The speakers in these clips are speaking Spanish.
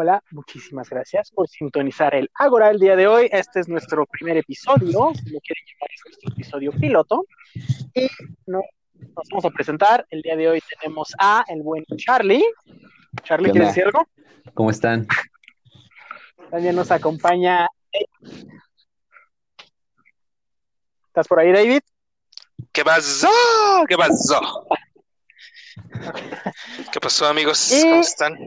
hola, muchísimas gracias por sintonizar el Agora el día de hoy. Este es nuestro primer episodio, si lo quieren llamar, es nuestro episodio piloto. Y no, nos vamos a presentar. El día de hoy tenemos a el buen Charlie. Charlie, ¿Qué ¿quieres decir algo? ¿Cómo están? También nos acompaña. ¿Estás por ahí, David? ¿Qué pasó? ¿Qué pasó? ¿Qué pasó, amigos? ¿Cómo están?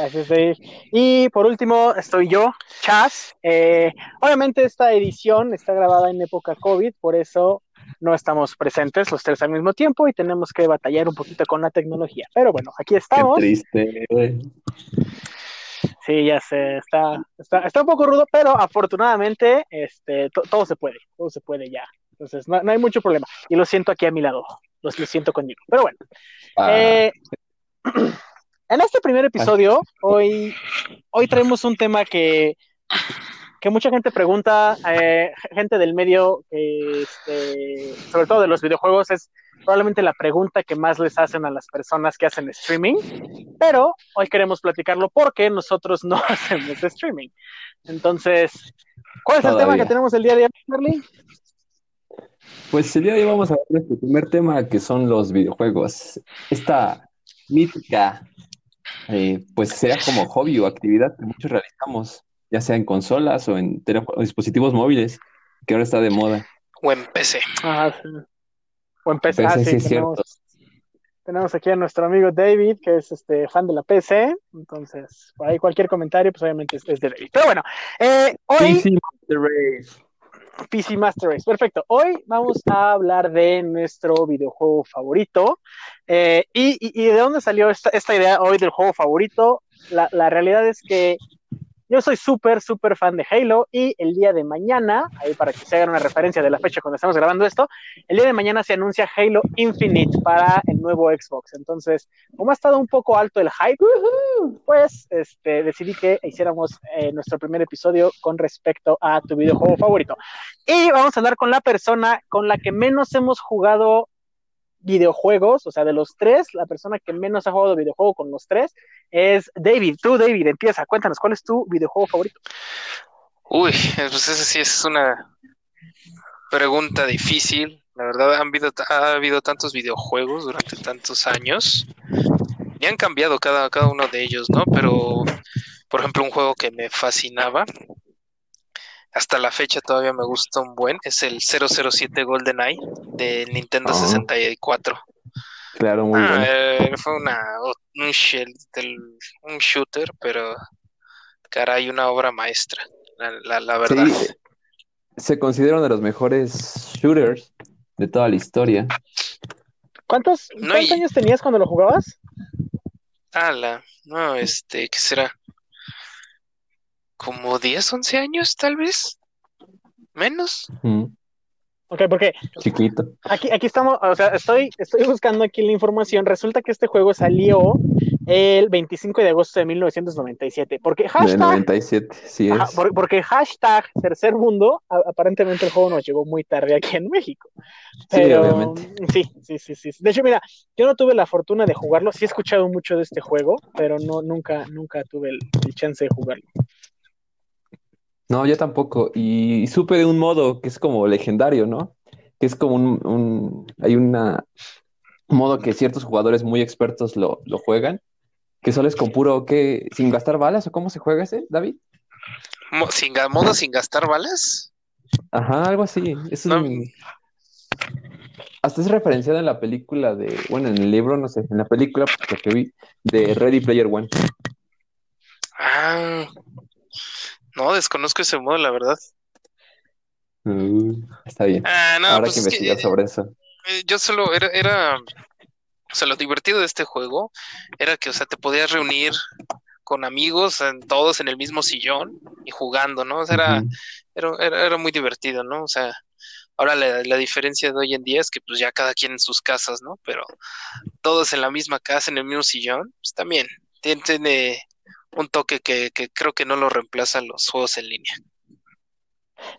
Gracias, Dave. Y por último, estoy yo, Chas. Eh, obviamente esta edición está grabada en época COVID, por eso no estamos presentes los tres al mismo tiempo y tenemos que batallar un poquito con la tecnología. Pero bueno, aquí Qué estamos. triste. Sí, ya sé, está, está, está un poco rudo, pero afortunadamente este, to- todo se puede, todo se puede ya. Entonces, no, no hay mucho problema. Y lo siento aquí a mi lado, lo, lo siento conmigo. Pero bueno, Ah, Eh, en este primer episodio, hoy, hoy traemos un tema que, que mucha gente pregunta, eh, gente del medio, este, sobre todo de los videojuegos, es probablemente la pregunta que más les hacen a las personas que hacen streaming, pero hoy queremos platicarlo porque nosotros no hacemos streaming. Entonces, ¿cuál es el tema que tenemos el día de hoy, Charlie? pues el día de hoy vamos a ver nuestro primer tema, que son los videojuegos. Esta mítica, eh, pues será como hobby o actividad que muchos realizamos, ya sea en consolas o en dispositivos móviles, que ahora está de moda. O en PC. Ah, sí. O empezar, PC, sí, es tenemos- cierto. Tenemos aquí a nuestro amigo David, que es este fan de la PC. Entonces, por ahí cualquier comentario, pues obviamente es, es de David. Pero bueno, eh, hoy PC Master Race. PC Master Race. Perfecto. Hoy vamos a hablar de nuestro videojuego favorito. Eh, y, de dónde salió esta, idea hoy del juego favorito? La realidad es que yo soy súper, súper fan de Halo y el día de mañana, ahí para que se hagan una referencia de la fecha cuando estamos grabando esto, el día de mañana se anuncia Halo Infinite para el nuevo Xbox. Entonces, como ha estado un poco alto el hype, pues este, decidí que hiciéramos eh, nuestro primer episodio con respecto a tu videojuego favorito. Y vamos a hablar con la persona con la que menos hemos jugado videojuegos, o sea, de los tres, la persona que menos ha jugado videojuego con los tres es David. Tú, David, empieza, cuéntanos, ¿cuál es tu videojuego favorito? Uy, pues esa sí es una pregunta difícil. La verdad, han habido, ha habido tantos videojuegos durante tantos años y han cambiado cada, cada uno de ellos, ¿no? Pero, por ejemplo, un juego que me fascinaba, hasta la fecha todavía me gusta un buen, es el 007 GoldenEye de Nintendo Ah. 64. Claro, muy Ah, bueno. eh, fue una, un, shell del- un shooter, pero caray, una obra maestra, la, la, la verdad. Sí, se considera uno de los mejores shooters de toda la historia. ¿Cuántos, No, ¿cuántos y- años tenías cuando lo jugabas? Ala, no, este, ¿qué será? ¿Como 10, 11 años, tal vez? ¿Menos? Mm, Ok, porque chiquito. aquí, aquí estamos, o sea, estoy, estoy buscando aquí la información. Resulta que este juego salió el 25 de agosto de 1997. Porque De hashtag 97, sí es. por- porque hashtag tercer mundo, aparentemente el juego nos llegó muy tarde aquí en México. Sí, Pero obviamente. sí, sí, sí, sí. De hecho, mira, yo no tuve la fortuna de jugarlo, sí he escuchado mucho de este juego, pero no, nunca, nunca tuve el, el chance de jugarlo. No, yo tampoco. Y supe de un modo que es como legendario, ¿no? Que es como un, un- hay una un modo que ciertos jugadores muy expertos lo, lo juegan, que solo es con puro, ¿qué? ¿Sin gastar balas o cómo se juega ese, David? ¿Sin, modo sin gastar balas? Ajá, algo así. Es No. un... Hasta es referenciado en la película de, bueno, en el libro, no sé, en la película pues, que vi, de Ready Player One. Ah, no, desconozco ese modo, la verdad. Uh, está bien. Ah, no, Habrá pues que es que, investigar sobre eso. eh, yo solo era, era, o sea, lo divertido de este juego era que, o sea, te podías reunir con amigos, en- todos en el mismo sillón y jugando, ¿no? O sea, era, era, era, era muy divertido, ¿no? O sea, ahora la, la diferencia de hoy en día es que pues ya cada quien en sus casas, ¿no? Pero todos en la misma casa, en el mismo sillón, pues también tiene, tiene un toque que, que creo que no lo reemplazan los juegos en línea.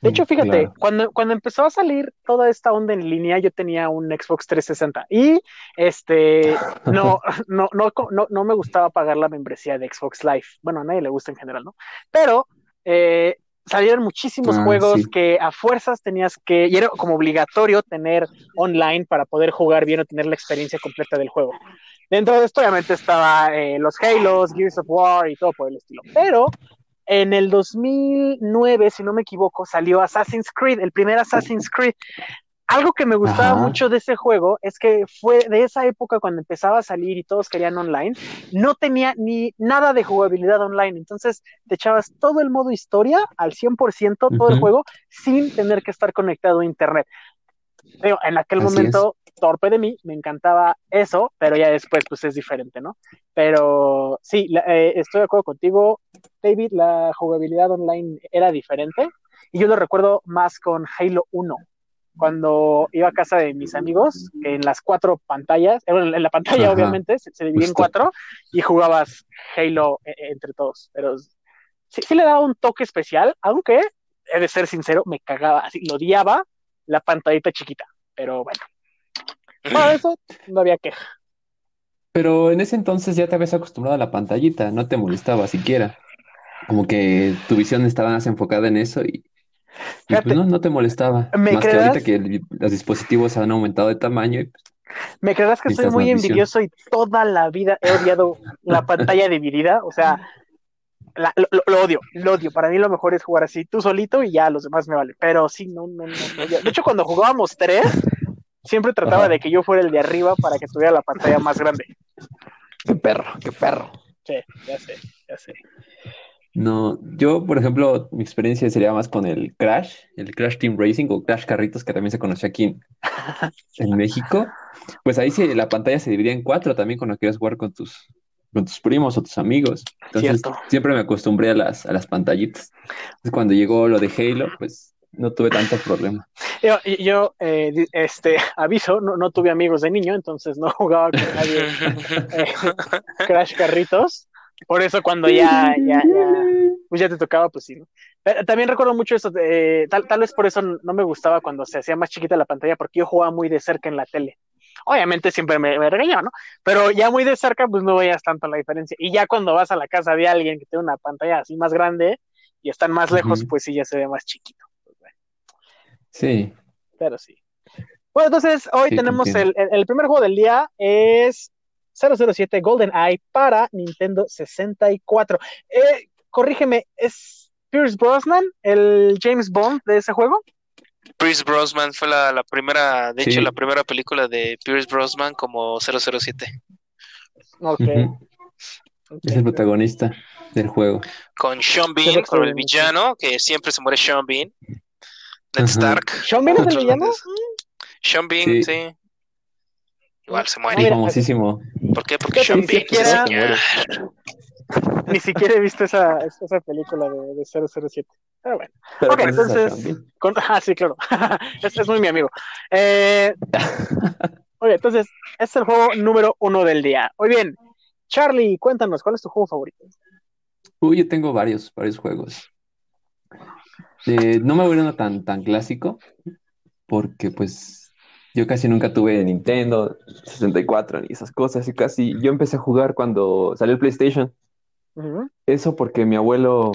De hecho, fíjate, Claro. cuando, cuando empezó a salir toda esta onda en línea, yo tenía un Xbox 360 y este no, no, no, no, no me gustaba pagar la membresía de Xbox Live. Bueno, a nadie le gusta en general, ¿no? Pero eh, salieron muchísimos Ah, juegos sí. que a fuerzas tenías que, y era como obligatorio tener online para poder jugar bien o tener la experiencia completa del juego. Dentro de esto, obviamente, estaba eh, los Halos, Gears of War y todo por el estilo. Pero en el 2009, si no me equivoco, salió Assassin's Creed, el primer Assassin's Creed. Algo que me gustaba Ajá. mucho de ese juego es que fue de esa época cuando empezaba a salir y todos querían online, no tenía ni nada de jugabilidad online, entonces te echabas todo el modo historia al 100%, todo el juego, sin tener que estar conectado a internet. Digo, en aquel Así momento, torpe de mí, me encantaba eso, pero ya después pues es diferente, ¿no? Pero sí, la- eh, estoy de acuerdo contigo, David, la jugabilidad online era diferente y yo lo recuerdo más con Halo 1, cuando iba a casa de mis amigos, que en las cuatro pantallas, eh, en la pantalla Ajá, obviamente se, se dividía en cuatro y jugabas Halo eh, entre todos, pero sí, sí le daba un toque especial, aunque, he de ser sincero, me cagaba, así, lo odiaba la pantallita chiquita, pero bueno, para eso no había queja. Pero en ese entonces ya te habías acostumbrado a la pantallita, no te molestaba siquiera. Como que tu visión estaba más enfocada en eso y, y Fíjate, pues no, no te molestaba. ¿me Más que creerás? ahorita que el- los dispositivos han aumentado de tamaño y pues, ¿Me creerás que soy necesitas muy más visión. envidioso y toda la vida he odiado la pantalla dividida? O sea, la- lo, lo- lo odio, lo odio. Para mí lo mejor es jugar así, tú solito y ya los demás me vale. Pero sí, no, no, no. no. De hecho, cuando jugábamos tres, siempre trataba Ajá. de que yo fuera el de arriba para que tuviera la pantalla más grande. Qué perro, qué perro. Sí, ya sé, ya sé. No, yo, por ejemplo, mi experiencia sería más con el Crash, el Crash Team Racing o Crash Carritos, que también se conoce aquí en, en México. Pues ahí sí, la pantalla se dividía en cuatro también cuando querías jugar con tus, con tus primos o tus amigos. Entonces, Cierto. siempre me acostumbré a las, a las pantallitas. Entonces, cuando llegó lo de Halo, pues no tuve tanto problema. Yo, yo eh, este, aviso, no, no tuve amigos de niño, entonces no jugaba con nadie eh, Crash Carritos. Por eso cuando ya, ya, ya, pues ya te tocaba, pues sí, ¿no? Pero también recuerdo mucho eso, de- tal, tal vez por eso no me gustaba cuando se hacía más chiquita la pantalla, porque yo jugaba muy de cerca en la tele. Obviamente siempre me, me regañaba, ¿no? Pero ya muy de cerca, pues no veías tanto la diferencia. Y ya cuando vas a la casa de alguien que tiene una pantalla así más grande y están más lejos, pues sí ya se ve más chiquito. Sí, pero sí. Bueno, entonces hoy Sí, tenemos el, el- el primer juego del día, es 007 GoldenEye para Nintendo 64. Eh, corrígeme, ¿es Pierce Brosnan el James Bond de ese juego? Pierce Brosnan fue la, la primera, de hecho, la primera película de Pierce Brosnan como 007, Ok. Ujú. ok. es el protagonista del juego. con Sean Bean, como el villano, que siempre se muere Sean Bean, Ned. Stark, ¿Sean Bean es el otros villano? grandes. Sean Bean, Sí. sí. Igual se muere. Famosísimo. ¿Por qué? Porque Sean Bean siquiera- se. Ni siquiera he visto esa, esa película de, de 007. Pero bueno. Pero Ok, entonces- Bean. Con- ah, sí, claro. es, es muy mi amigo. Eh, oye, entonces, este es el juego número uno del día. Muy bien. Charlie, cuéntanos, ¿cuál es tu juego favorito? Uy, yo tengo varios, varios juegos. Eh, no me voy a uno tan, tan clásico, porque pues yo casi nunca tuve Nintendo 64 ni esas cosas, y casi yo empecé a jugar cuando salió el PlayStation. Eso porque mi abuelo,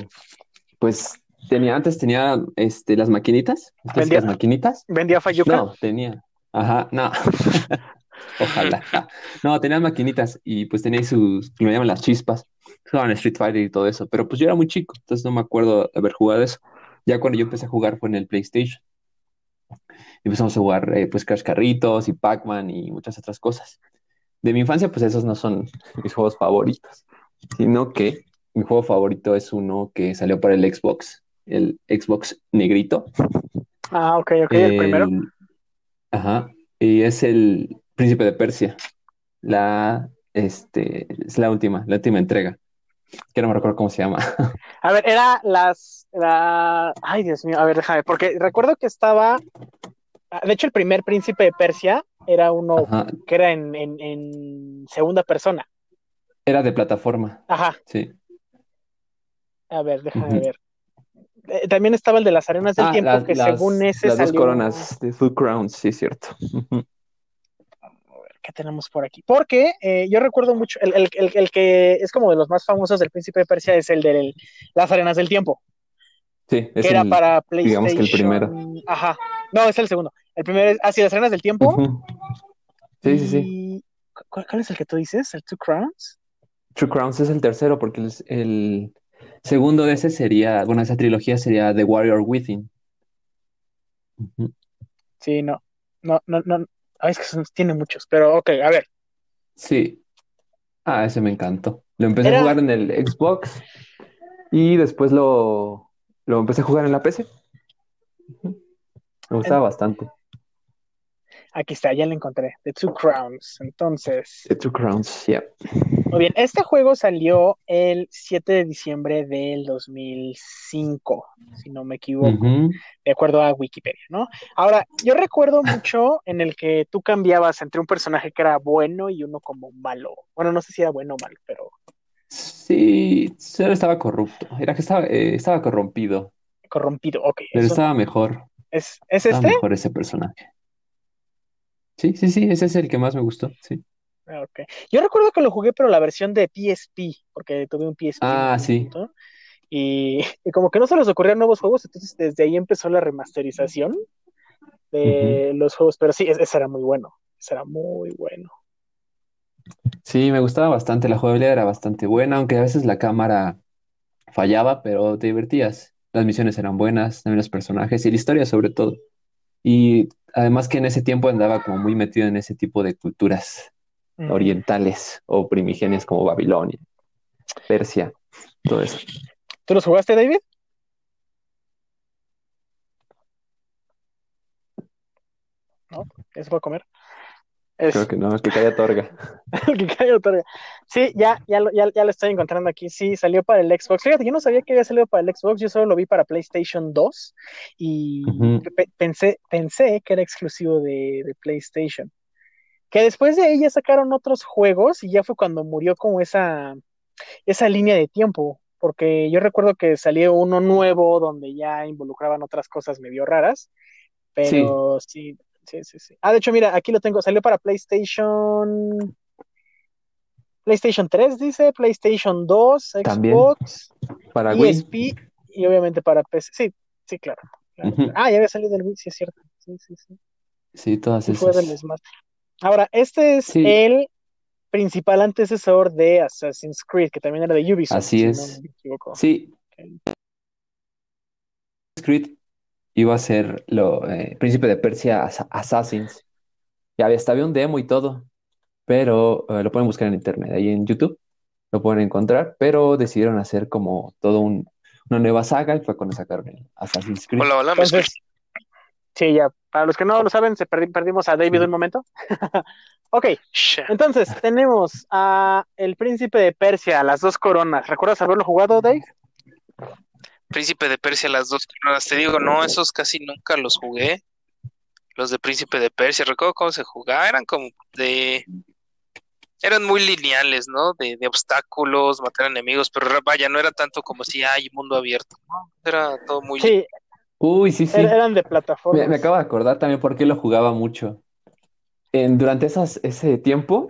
pues tenía, antes tenía este, las maquinitas, las Vendía- maquinitas. ¿Vendía Fayuca? No, tenía. Ajá, no. Ojalá. No, tenía maquinitas y pues tenía sus, me llaman las chispas. Jugaban Street Fighter y todo eso. Pero pues yo era muy chico, entonces no me acuerdo de haber jugado eso. Ya cuando yo empecé a jugar fue en el PlayStation. Empezamos a jugar eh, pues Crash Carritos y Pac-Man y muchas otras cosas. De mi infancia, pues esos no son mis juegos favoritos, sino que mi juego favorito es uno que salió para el Xbox, el Xbox negrito. Ah, ok, ok, el primero. Ajá. Y es el Príncipe de Persia. La, este, es la última, la última entrega. Que no me recuerdo cómo se llama. A ver, era las. la- Ay, Dios mío, a ver, déjame, porque recuerdo que estaba. De hecho, el primer príncipe de Persia era uno Ajá. que era en, en, en segunda persona. Era de plataforma, Ajá, sí. a ver, déjame ver. eh, también estaba el de las arenas del Ah, tiempo, las, que las- según ese las dos coronas de Two Crowns, sí, cierto. ¿Qué tenemos por aquí? Porque eh, yo recuerdo mucho, el, el- el- el que es como de los más famosos del Príncipe de Persia es el de las arenas del tiempo, Sí, es que era para PlayStation. digamos que el primero. Ajá. No, es el segundo. El primero es, ah, sí, las arenas del tiempo. Sí, sí, sí. ¿Cuál, cuál es el que tú dices? ¿El Two Crowns? True Crowns es el tercero porque el, el segundo de ese sería, bueno, esa trilogía sería The Warrior Within. Sí, no. No, no, no. Ay, es que tiene muchos, pero ok, a ver. Sí. Ah, ese me encantó. Lo empecé Era- a jugar en el Xbox y después lo, lo empecé a jugar en la PC. Me gustaba En- bastante. Aquí está, ya lo encontré. The Two Crowns. Entonces, The Two Crowns, yeah. muy bien. Este juego salió el 7 de diciembre del 2005, si no me equivoco. De acuerdo a Wikipedia, ¿no? Ahora, yo recuerdo mucho en el que tú cambiabas entre un personaje que era bueno y uno como malo. Bueno, no sé si era bueno o malo, pero Sí, solo estaba corrupto. Era que estaba, eh, estaba corrompido, corrompido. Ok, pero eso estaba mejor. es, ¿es Estaba este? mejor ese personaje. Sí, sí, sí, ese es el que más me gustó. Sí. Ah, ok. Yo recuerdo que lo jugué, pero la versión de PSP, porque tuve un PSP. Ah, sí. Y, y como que no se les ocurrían nuevos juegos, entonces desde ahí empezó la remasterización de los juegos. Pero sí, ese ese era muy bueno. Ese era muy bueno. Sí, me gustaba bastante. La jugabilidad era bastante buena, aunque a veces la cámara fallaba, pero te divertías. Las misiones eran buenas, también los personajes y la historia sobre todo. Y además que en ese tiempo andaba como muy metido en ese tipo de culturas Mm. orientales o primigenias como Babilonia, Persia, todo eso. ¿Tú los jugaste, David? ¿No? ¿Ya se fue a comer? Es- Creo que no, es que calla torga. el que cae otorga. Sí, ya, ya, lo, ya, ya lo estoy encontrando aquí. Sí, salió para el Xbox. Fíjate, yo no sabía que había salido para el Xbox, yo solo lo vi para PlayStation 2 y pe- pensé, pensé que era exclusivo de, de PlayStation. Que después de ella sacaron otros juegos y ya fue cuando murió como esa, esa línea de tiempo. Porque yo recuerdo que salió uno nuevo donde ya involucraban otras cosas medio raras. Pero sí, sí, sí, sí. Ah, de hecho, mira, aquí lo tengo. Salió para PlayStation. PlayStation 3, dice, PlayStation 2, También. Xbox, Para Wii. ESP y obviamente para PC. Sí, sí, claro. Ah, ya había salido del Wii, sí, es cierto. Sí, sí, sí. Sí, todas Sí fue del esas. Smash. Ahora, este es Sí. el principal antecesor de Assassin's Creed, que también era de Ubisoft. Así si es. No me equivoco. Sí. Creed iba a ser lo eh, Príncipe de Persia Assa- Assassins. Ya había, hasta había un demo y todo, pero eh, lo pueden buscar en internet, ahí en YouTube lo pueden encontrar, pero decidieron hacer como todo un, una nueva saga y fue cuando sacaron el Assassin's Creed. Hola, hola, sí, ya. Para los que no lo saben, se perdi- perdimos a David un momento. ok, entonces tenemos a el príncipe de Persia, las dos coronas. ¿Recuerdas haberlo jugado, Dave? Príncipe de Persia, las dos coronas. Te digo, no, esos casi nunca los jugué. Los de Príncipe de Persia, recuerdo cómo se jugaba, eran como de... Eran muy lineales, ¿no? De, de obstáculos, matar enemigos, pero vaya, no era tanto como si hay mundo abierto, ¿no? Era todo muy... Sí, Uy, sí, sí. er- eran de Me, plataformas. me acabo de acordar también por qué lo jugaba mucho. En, durante esas, ese tiempo,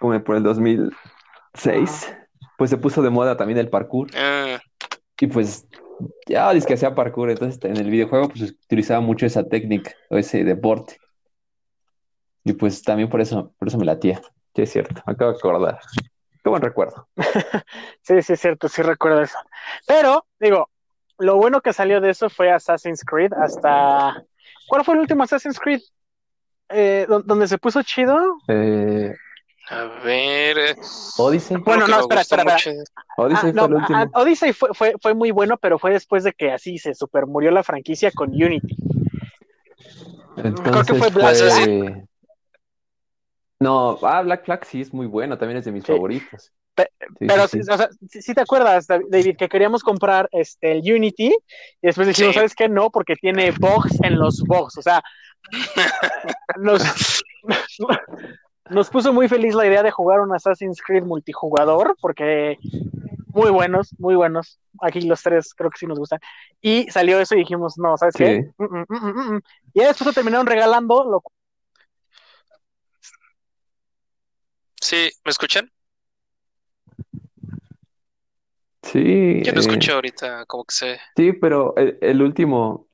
como por el 2006, pues se puso de moda también el parkour. Ah, Y pues ya dice que hacía parkour, entonces en el videojuego pues utilizaba mucho esa técnica o ese deporte. Y pues también por eso, por eso me latía. Sí, es cierto, me acabo de acordar. Qué buen recuerdo. Sí, sí, es cierto, sí recuerdo eso. Pero, digo, lo bueno que salió de eso fue Assassin's Creed hasta... ¿Cuál fue el último Assassin's Creed? Eh, ¿dó- ¿donde se puso chido? Eh, a ver... eh, Odyssey. Bueno, no, espera, espera, mucho- Odyssey Ah, fue no, el último. ah, Odyssey fue, fue, fue muy bueno, pero fue después de que así se super murió la franquicia con Unity. creo que fue Entonces Black fue... No, ah, Black Flag sí es muy bueno, también es de mis Sí. favoritos. Pe- Sí, Pero, sí, sí, sí. o sea, sí, sí te acuerdas, David, que queríamos comprar este, el Unity y después dijimos, Sí. ¿sabes qué? No, porque tiene bugs en los bugs. O sea, nos, nos puso muy feliz la idea de jugar un Assassin's Creed multijugador porque muy buenos, muy buenos. aquí los tres creo que sí nos gustan. Y salió eso y dijimos, no, ¿sabes Sí. qué? Mm, mm, mm, mm, mm. Y ya después lo terminaron regalando, lo Sí, ¿me escuchan? Sí, Yo no eh, escucho ahorita, como que se... sí, pero el, el último,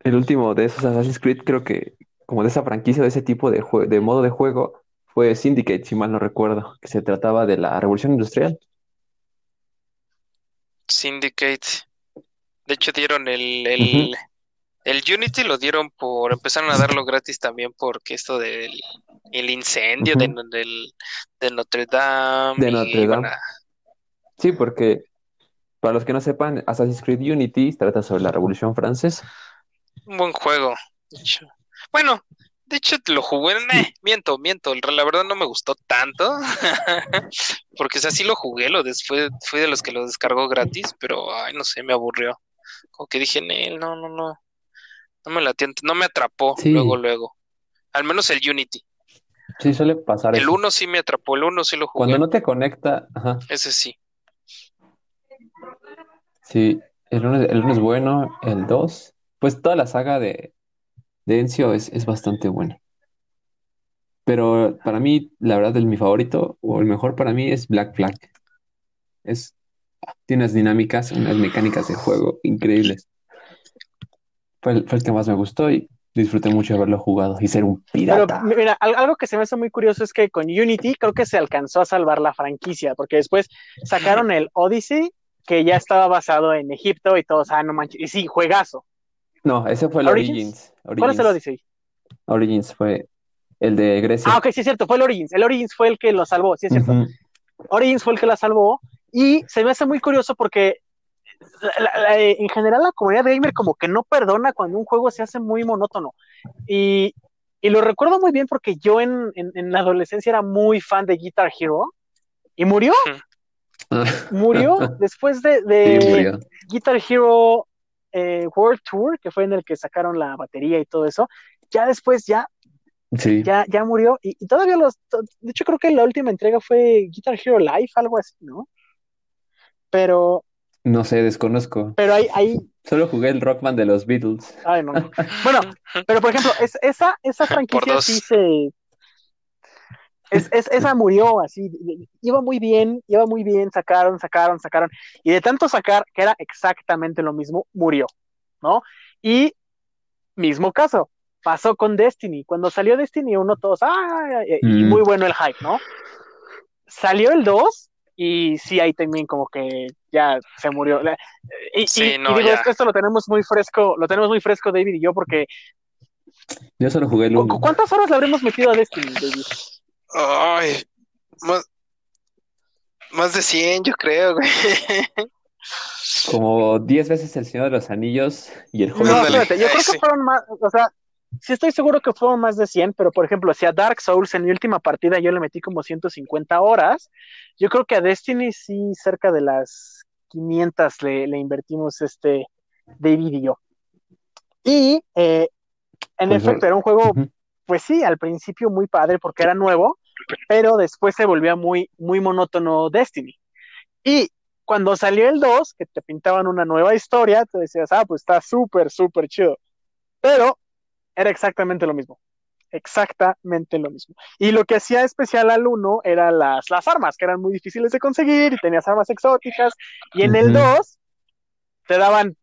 el último de esos Assassin's Creed, creo que como de esa franquicia, de ese tipo de, de modo de juego, fue Syndicate, si mal no recuerdo, que se trataba de la revolución industrial. Syndicate. De hecho, dieron el, el, el Unity, lo dieron por, empezaron a darlo gratis también porque esto del el incendio de, del- de Notre Dame. De Notre Dame. a- Sí, porque para los que no sepan, Assassin's Creed Unity trata sobre la Revolución Francesa. un buen juego. Bueno, de hecho lo jugué, eh, miento, miento, la verdad no me gustó tanto, porque o sea, sí lo jugué, lo des- fue, fui de los que lo descargó gratis, pero ay, no sé, me aburrió. Como que dije, "Nel, no, no, no, no me latió, no me atrapó Sí. luego, luego. Al menos el Unity. Sí, suele pasar El eso. 1 sí me atrapó, el 1 sí lo jugué, Cuando no te conecta, ajá, ese sí. sí, el uno, el uno es bueno, el 2, pues toda la saga de, de Ezio es, es bastante buena. Pero para mí, la verdad, el, mi favorito, o el mejor para mí, es Black Flag. Es, tiene unas dinámicas, unas mecánicas de juego increíbles. Fue el, fue el que más me gustó y disfruté mucho de haberlo jugado y ser un Pero pirata. mira, al- algo que se me hace muy curioso es que con Unity creo que se alcanzó a salvar la franquicia, porque después sacaron el Odyssey, que ya estaba basado en Egipto y todos, ah, no manches, y sí, juegazo. No, ese fue el Origins. Origins. ¿Cuál es el Origins. Odyssey? Origins fue el de Grecia. Ah, ok, sí es cierto, fue el Origins. El Origins fue el que lo salvó, sí es cierto. Origins fue el que la salvó y se me hace muy curioso porque la- la- la- en general la comunidad gamer como que no perdona cuando un juego se hace muy monótono. Y, y lo recuerdo muy bien porque yo en, en- en la adolescencia era muy fan de Guitar Hero y murió, murió después de, de Sí, murió. Guitar Hero eh, World Tour, que fue en el que sacaron la batería y todo eso. Ya después ya, Sí. ya, ya murió y, y todavía los... to- De hecho creo que la última entrega fue Guitar Hero Live, algo así, ¿no? Pero, No sé, desconozco. pero hay, hay, Solo jugué el Rockman de los Beatles. Ay, no, no. Bueno, pero por ejemplo, es, esa, esa franquicia sí se. Es, es- esa murió así. Iba muy bien, iba muy bien, sacaron, sacaron, sacaron. Y de tanto sacar, que era exactamente lo mismo, murió, ¿no? Y mismo caso, pasó con Destiny. Cuando salió Destiny 1, todos, ¡ah! Y, y Mm. muy bueno el hype, ¿no? Salió el 2 y sí, ahí también como que ya se murió. Y, y- Sí, y no, digo, ya. esto, esto lo tenemos muy fresco, lo tenemos muy fresco David y yo, porque Yo solo jugué el ¿cu- 1. ¿cuántas horas le habremos metido a Destiny, David? Ay, más, más de 100, yo creo, güey. Como 10 veces el Señor de los Anillos y el No, juego. Ándale, espérate, yo creo que fueron más, o sea, sí estoy seguro que fueron más de 100, pero por ejemplo, si a Dark Souls en mi última partida yo le metí como 150 horas, yo creo que a Destiny sí cerca de las 500 le, le invertimos este David y yo. Y eh, en Pues, efecto era un juego, pues sí, al principio muy padre porque era nuevo, pero después se volvía muy, muy monótono Destiny. Y cuando salió el 2, que te pintaban una nueva historia, te decías, ah, pues está súper, súper chido. Pero era exactamente lo mismo. Exactamente lo mismo. Y lo que hacía especial al 1 eran las, las armas, que eran muy difíciles de conseguir y tenías armas exóticas. Y en el Ujú. 2 te daban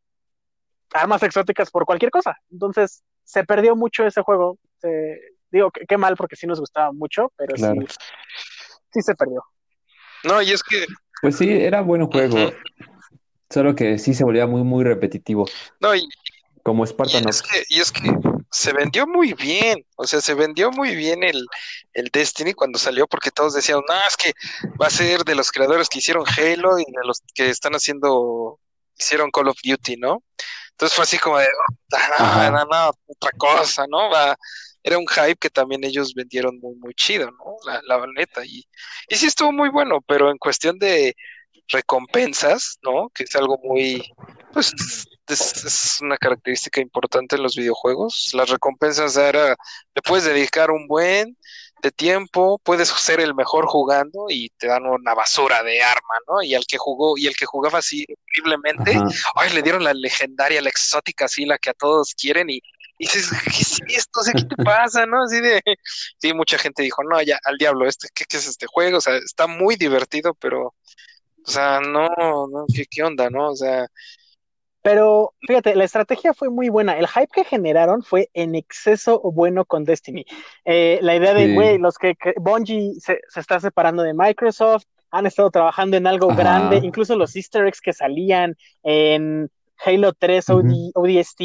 armas exóticas por cualquier cosa. Entonces se perdió mucho ese juego. Se- digo, qué, qué mal porque sí nos gustaba mucho, pero Claro. sí, sí se perdió. No, y es que, Pues sí, era buen juego. Solo que sí se volvía muy, muy repetitivo. no, y, Como y Spartanox. es que, y es que se vendió muy bien, o sea, se vendió muy bien el, el Destiny cuando salió, porque todos decían, no, es que va a ser de los creadores que hicieron Halo y de los que están haciendo, hicieron Call of Duty, ¿no? Entonces fue así como de, "Oh, Ajá. no, no, no, otra cosa, ¿no? Va, era un hype que también ellos vendieron muy, muy chido, ¿no? La, la neta, y, y sí estuvo muy bueno, pero en cuestión de recompensas, ¿no? Que es algo muy, pues, es, es una característica importante en los videojuegos. Las recompensas era, le puedes dedicar un buen, de tiempo, puedes ser el mejor jugando y te dan una basura de arma, ¿no? Y el que jugó, y el que jugaba así horriblemente, ay, le dieron la legendaria, la exótica, así, la que a todos quieren, y, dices, ¿qué es esto? O sea, ¿qué te pasa? ¿No? Así de, sí, mucha gente dijo, no, ya, al diablo, este, ¿qué, es este juego? O sea, está muy divertido, pero, o sea, no, no, ¿qué, qué onda, no? O sea, pero fíjate, la estrategia fue muy buena. El hype que generaron fue en exceso bueno con Destiny. Eh, la idea de, güey, los que, Bungie se, está separando de Microsoft, han estado trabajando en algo grande, incluso los easter eggs que salían en Halo 3 ODST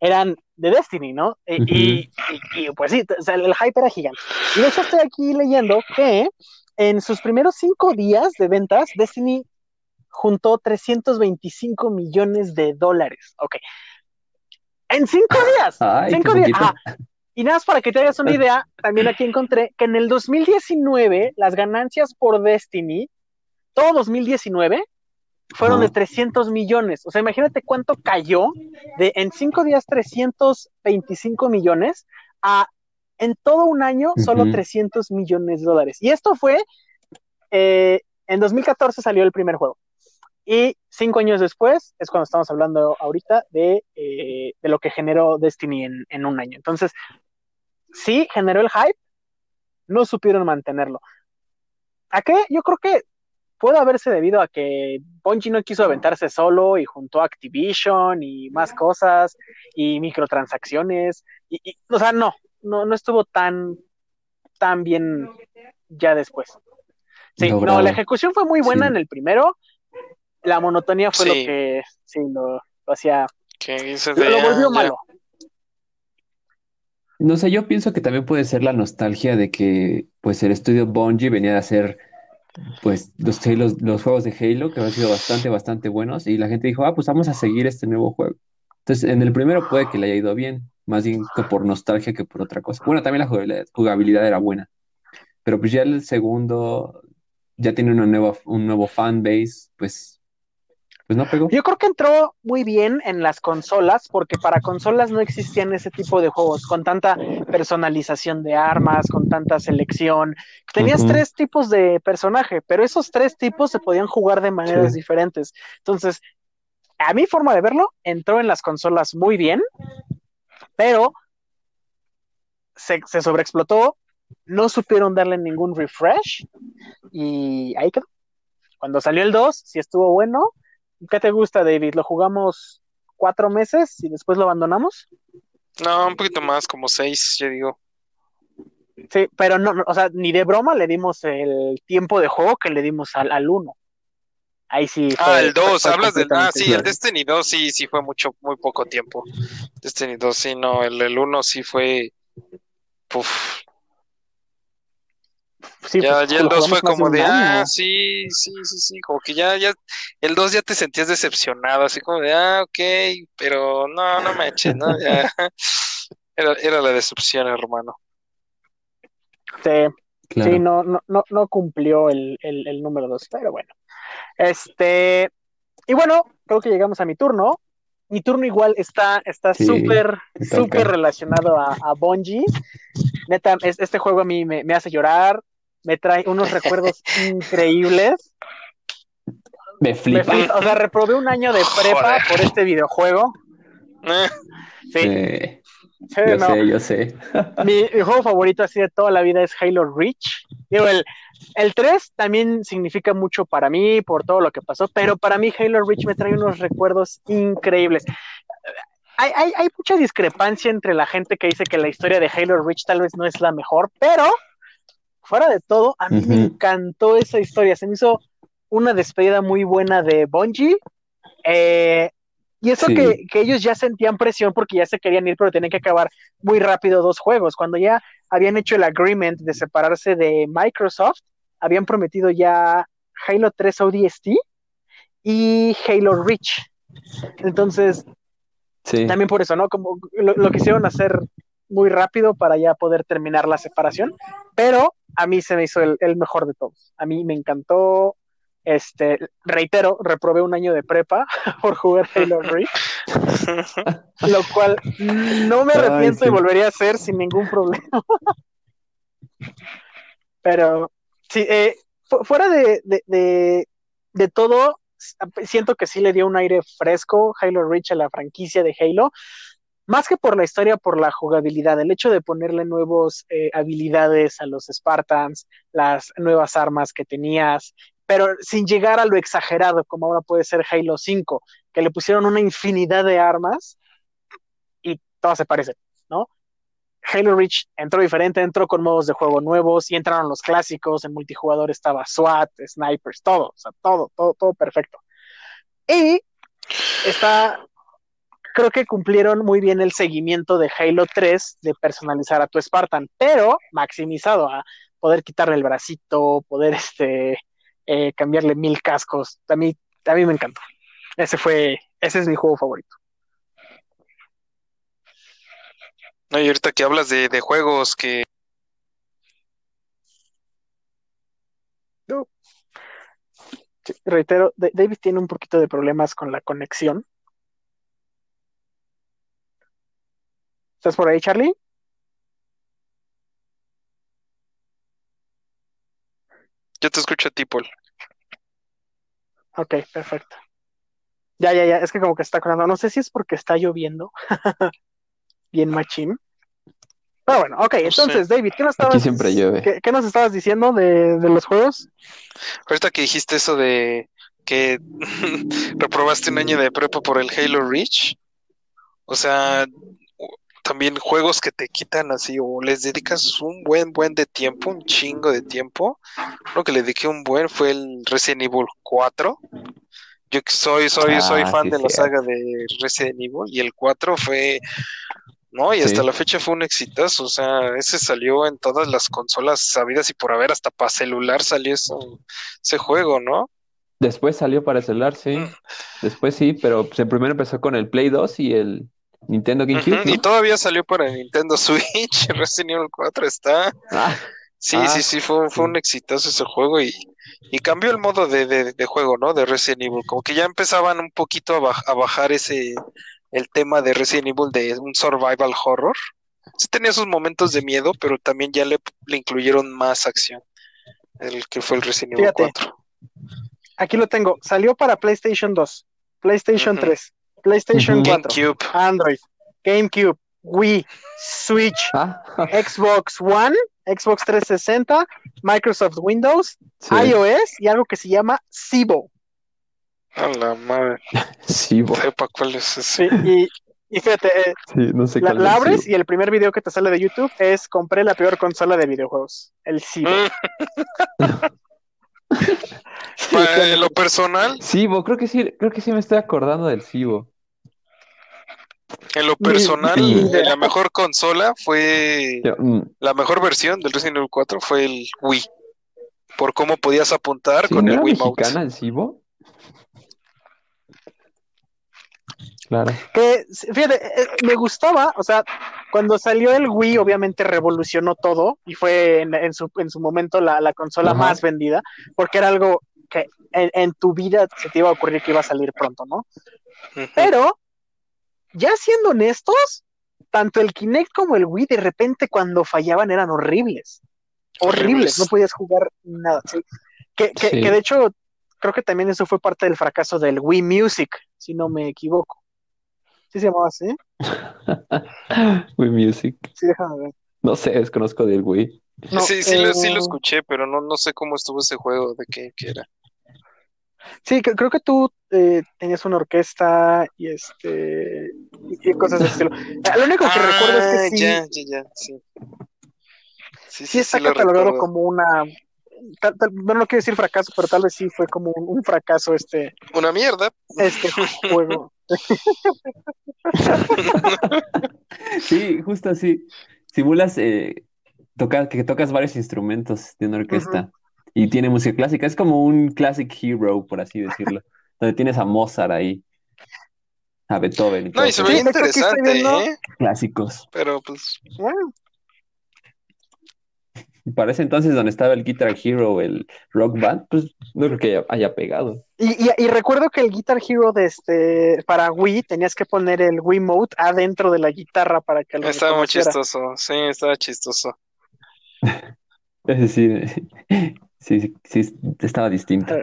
eran de Destiny, ¿no? E, y, pues sí, el hype era gigante. Y de hecho estoy aquí leyendo que en sus primeros cinco días de ventas, Destiny juntó 325 millones de dólares. Ok. En cinco días. cinco días. Y nada más para que te hagas una idea, también aquí encontré que en el 2019 las ganancias por Destiny, todo 2019, fueron de 300 millones. O sea, imagínate cuánto cayó de en cinco días 325 millones a en todo un año solo 300 millones de dólares. Y esto fue, eh, en 2014 salió el primer juego. Y cinco años después es cuando estamos hablando ahorita de, eh, lo que generó Destiny en, un año. Entonces, sí generó el hype, no supieron mantenerlo. ¿A qué? Yo creo que puede haberse debido a que Bungie no quiso aventarse solo y juntó Activision y más cosas y microtransacciones. Y, o sea, no, no, no estuvo tan, tan bien ya después. Sí, no, la ejecución fue muy buena en el primero la monotonía fue lo que sí lo, hacía. lo, volvió malo. No sé, yo pienso que también puede ser la nostalgia de que pues el estudio Bungie venía a hacer pues los, los juegos de Halo que han sido bastante, bastante buenos y la gente dijo, ah, pues vamos a seguir este nuevo juego. Entonces, en el primero puede que le haya ido bien, más bien que por nostalgia que por otra cosa. Bueno, también la jugabilidad, era buena, pero pues ya el segundo ya tiene una nueva, un nuevo fan base, pues pues no pegó. Yo creo que entró muy bien en las consolas, porque para consolas no existían ese tipo de juegos, con tanta personalización de armas, con tanta selección. Tenías tres tipos de personaje, pero esos tres tipos se podían jugar de maneras diferentes. Entonces, a mi forma de verlo, entró en las consolas muy bien, pero se, se sobreexplotó, no supieron darle ningún refresh y ahí quedó. Cuando salió el 2, sí estuvo bueno, ¿Qué te gusta, David? ¿Lo jugamos cuatro meses y después lo abandonamos? No, un poquito más, como seis, yo digo. Sí, pero no, o sea, ni de broma le dimos el tiempo de juego que le dimos al, al uno. Ahí sí. ah, el 2, hablas del. Ah, sí, el Destiny 2 sí, sí fue mucho, muy poco tiempo. Destiny 2 sí, no, el, el 1 sí fue. Puf, ya, pues, el 2 fue como de, ah, sí, sí, sí, sí, como que ya, ya, el 2 ya te sentías decepcionado, así como de, ah, ok, pero no, no me eches, ¿no? Ya, era, era la decepción, hermano. Sí, sí, no, no, no, no cumplió el, el, el número 2, pero bueno. Este, y bueno, creo que llegamos a mi turno. Mi turno igual está está súper, súper relacionado a, a Bungie. Neta, este juego a mí me, me hace llorar me trae unos recuerdos increíbles. Me flipa. O sea, reprobé un año de prepa por este videojuego. Sí. yo sé, yo sé. Mi, juego favorito así de toda la vida es Halo Reach. Digo, el, el 3 también significa mucho para mí por todo lo que pasó, pero para mí Halo Reach me trae unos recuerdos increíbles. Hay, hay, hay mucha discrepancia entre la gente que dice que la historia de Halo Reach tal vez no es la mejor, pero fuera de todo, a mí me encantó esa historia. Se me hizo una despedida muy buena de Bungie. Eh, y eso que, ellos ya sentían presión porque ya se querían ir, pero tenían que acabar muy rápido dos juegos. Cuando ya habían hecho el agreement de separarse de Microsoft, habían prometido ya Halo 3 ODST y Halo Reach. Entonces, también por eso, ¿no? Como lo, lo quisieron hacer muy rápido para ya poder terminar la separación, pero a mí se me hizo el, mejor de todos. A mí me encantó. Este, reitero, reprobé un año de prepa por jugar Halo Reach, lo cual no me arrepiento y volvería a hacer sin ningún problema. Pero sí, eh, fuera de, de, de, todo, siento que sí le dio un aire fresco Halo Reach a la franquicia de Halo. Más que por la historia, por la jugabilidad, el hecho de ponerle nuevas eh, habilidades a los Spartans, las nuevas armas que tenías, pero sin llegar a lo exagerado como ahora puede ser Halo 5, que le pusieron una infinidad de armas y todas se parecen, ¿no? Halo Reach entró diferente, entró con modos de juego nuevos y entraron los clásicos, en multijugador estaba SWAT, snipers, todo, o sea, todo, todo, todo perfecto. Y está, creo que cumplieron muy bien el seguimiento de Halo 3 de personalizar a tu Spartan, pero maximizado a poder quitarle el bracito, poder este, eh, cambiarle mil cascos. A mí, a mí me encantó. Ese fue, ese es mi juego favorito. No, y ahorita que hablas de, juegos que... reitero, David tiene un poquito de problemas con la conexión. ¿Estás por ahí, Charlie? Yo te escucho a ti, Paul. Ok, perfecto. Ya, ya, ya, es que como que está conectando. No sé si es porque está lloviendo. bien machín. Pero bueno, ok, entonces, David, ¿qué nos estabas, siempre ¿qué, nos estabas diciendo de, los juegos? Ahorita que dijiste eso de que reprobaste un año de prepa por el Halo Reach, o sea, también juegos que te quitan así o les dedicas un buen buen de tiempo, un chingo de tiempo. Lo que le dediqué un buen fue el Resident Evil 4. Yo soy soy soy ah, fan de la saga de Resident Evil y el 4 fue ¿no? Y hasta la fecha fue un exitazo, o sea, ese salió en todas las consolas sabidas y por haber, hasta para celular salió ese juego, ¿no? Después salió para celular, sí. Mm. Después sí, pero pues, primero empezó con el Play 2 y el Nintendo GameCube. Y todavía salió para Nintendo Switch, Resident Evil 4 está. Ah. sí, sí, ah, sí, fue, fue un exitazo ese juego y, y cambió el modo de, de, juego, ¿no? De Resident Evil, como que ya empezaban un poquito a bajar ese el tema de Resident Evil de un survival horror. Sí tenía sus momentos de miedo, pero también ya le, incluyeron más acción. El que fue el Resident Evil 4. Aquí lo tengo. Salió para PlayStation 2, PlayStation 3, PlayStation 4, Android, GameCube, Wii, Switch, ah. Xbox One, Xbox 360, Microsoft Windows, iOS y algo que se llama Cibo. A la madre. Sí, Sepa cuál es ese. Sí, y, fíjate, eh, la, abres y el primer video que te sale de YouTube es compré la peor consola de videojuegos, el Cibo. en lo personal. Cibo, creo que sí, creo que sí me estoy acordando del Cibo. En lo personal, la mejor consola fue mm. la mejor versión del Resident Evil 4 fue el Wii. Por cómo podías apuntar con el Wii mexicana el Cibo? Claro. Que, fíjate, eh, me gustaba, o sea, cuando salió el Wii, obviamente revolucionó todo y fue en, su, en su momento la, consola más vendida, porque era algo que en, tu vida se te iba a ocurrir que iba a salir pronto, ¿no? Pero, ya siendo honestos, tanto el Kinect como el Wii, de repente cuando fallaban eran horribles. Horribles, no podías jugar nada. Que, que, que de hecho, creo que también eso fue parte del fracaso del Wii Music, si no me equivoco. ¿Sí se llamaba así? Wii Music. Sí, déjame ver. No sé, desconozco del Wii. sí, sí, lo, sí lo eh, escuché, pero no, no sé cómo estuvo ese juego, de qué, era. Sí, creo que tú eh, tenías una orquesta y este y, cosas de estilo. Ah, lo único que recuerdo es que ah, sí. Ya, ya, ya, sí. Sí, sí, está catalogado como una. No, no quiero decir fracaso, pero tal vez sí fue como un fracaso este. Una mierda. Este juego. sí, justo así. Simulas eh, que tocas varios instrumentos de una orquesta y tiene música clásica. Es como un classic hero, por así decirlo. donde tienes a Mozart ahí, a Beethoven. no, y se ve interesante, ¿eh? Clásicos. Pero pues. Bueno. Para ese entonces, donde estaba el Guitar Hero, el Rock Band, pues no creo que haya, pegado. Y, recuerdo que el Guitar Hero de este para Wii tenías que poner el Wii Mode adentro de la guitarra para que lo Estaba muy chistoso, sí, estaba chistoso. Es decir, sí, sí, sí, estaba distinto.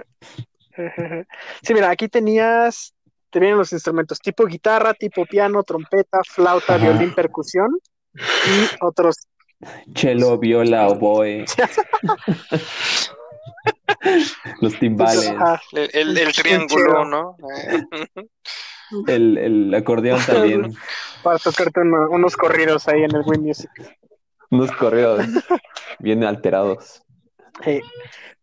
Sí, mira, aquí tenías, te vienen los instrumentos tipo guitarra, tipo piano, trompeta, flauta, Ajá. violín, percusión y otros. Cello, viola, oboe, los timbales, Ajá. El, el- triángulo. ¿no? El, el acordeón también, para tocarte uno- unos corridos ahí en el Wii Music. unos correos bien alterados. Sí.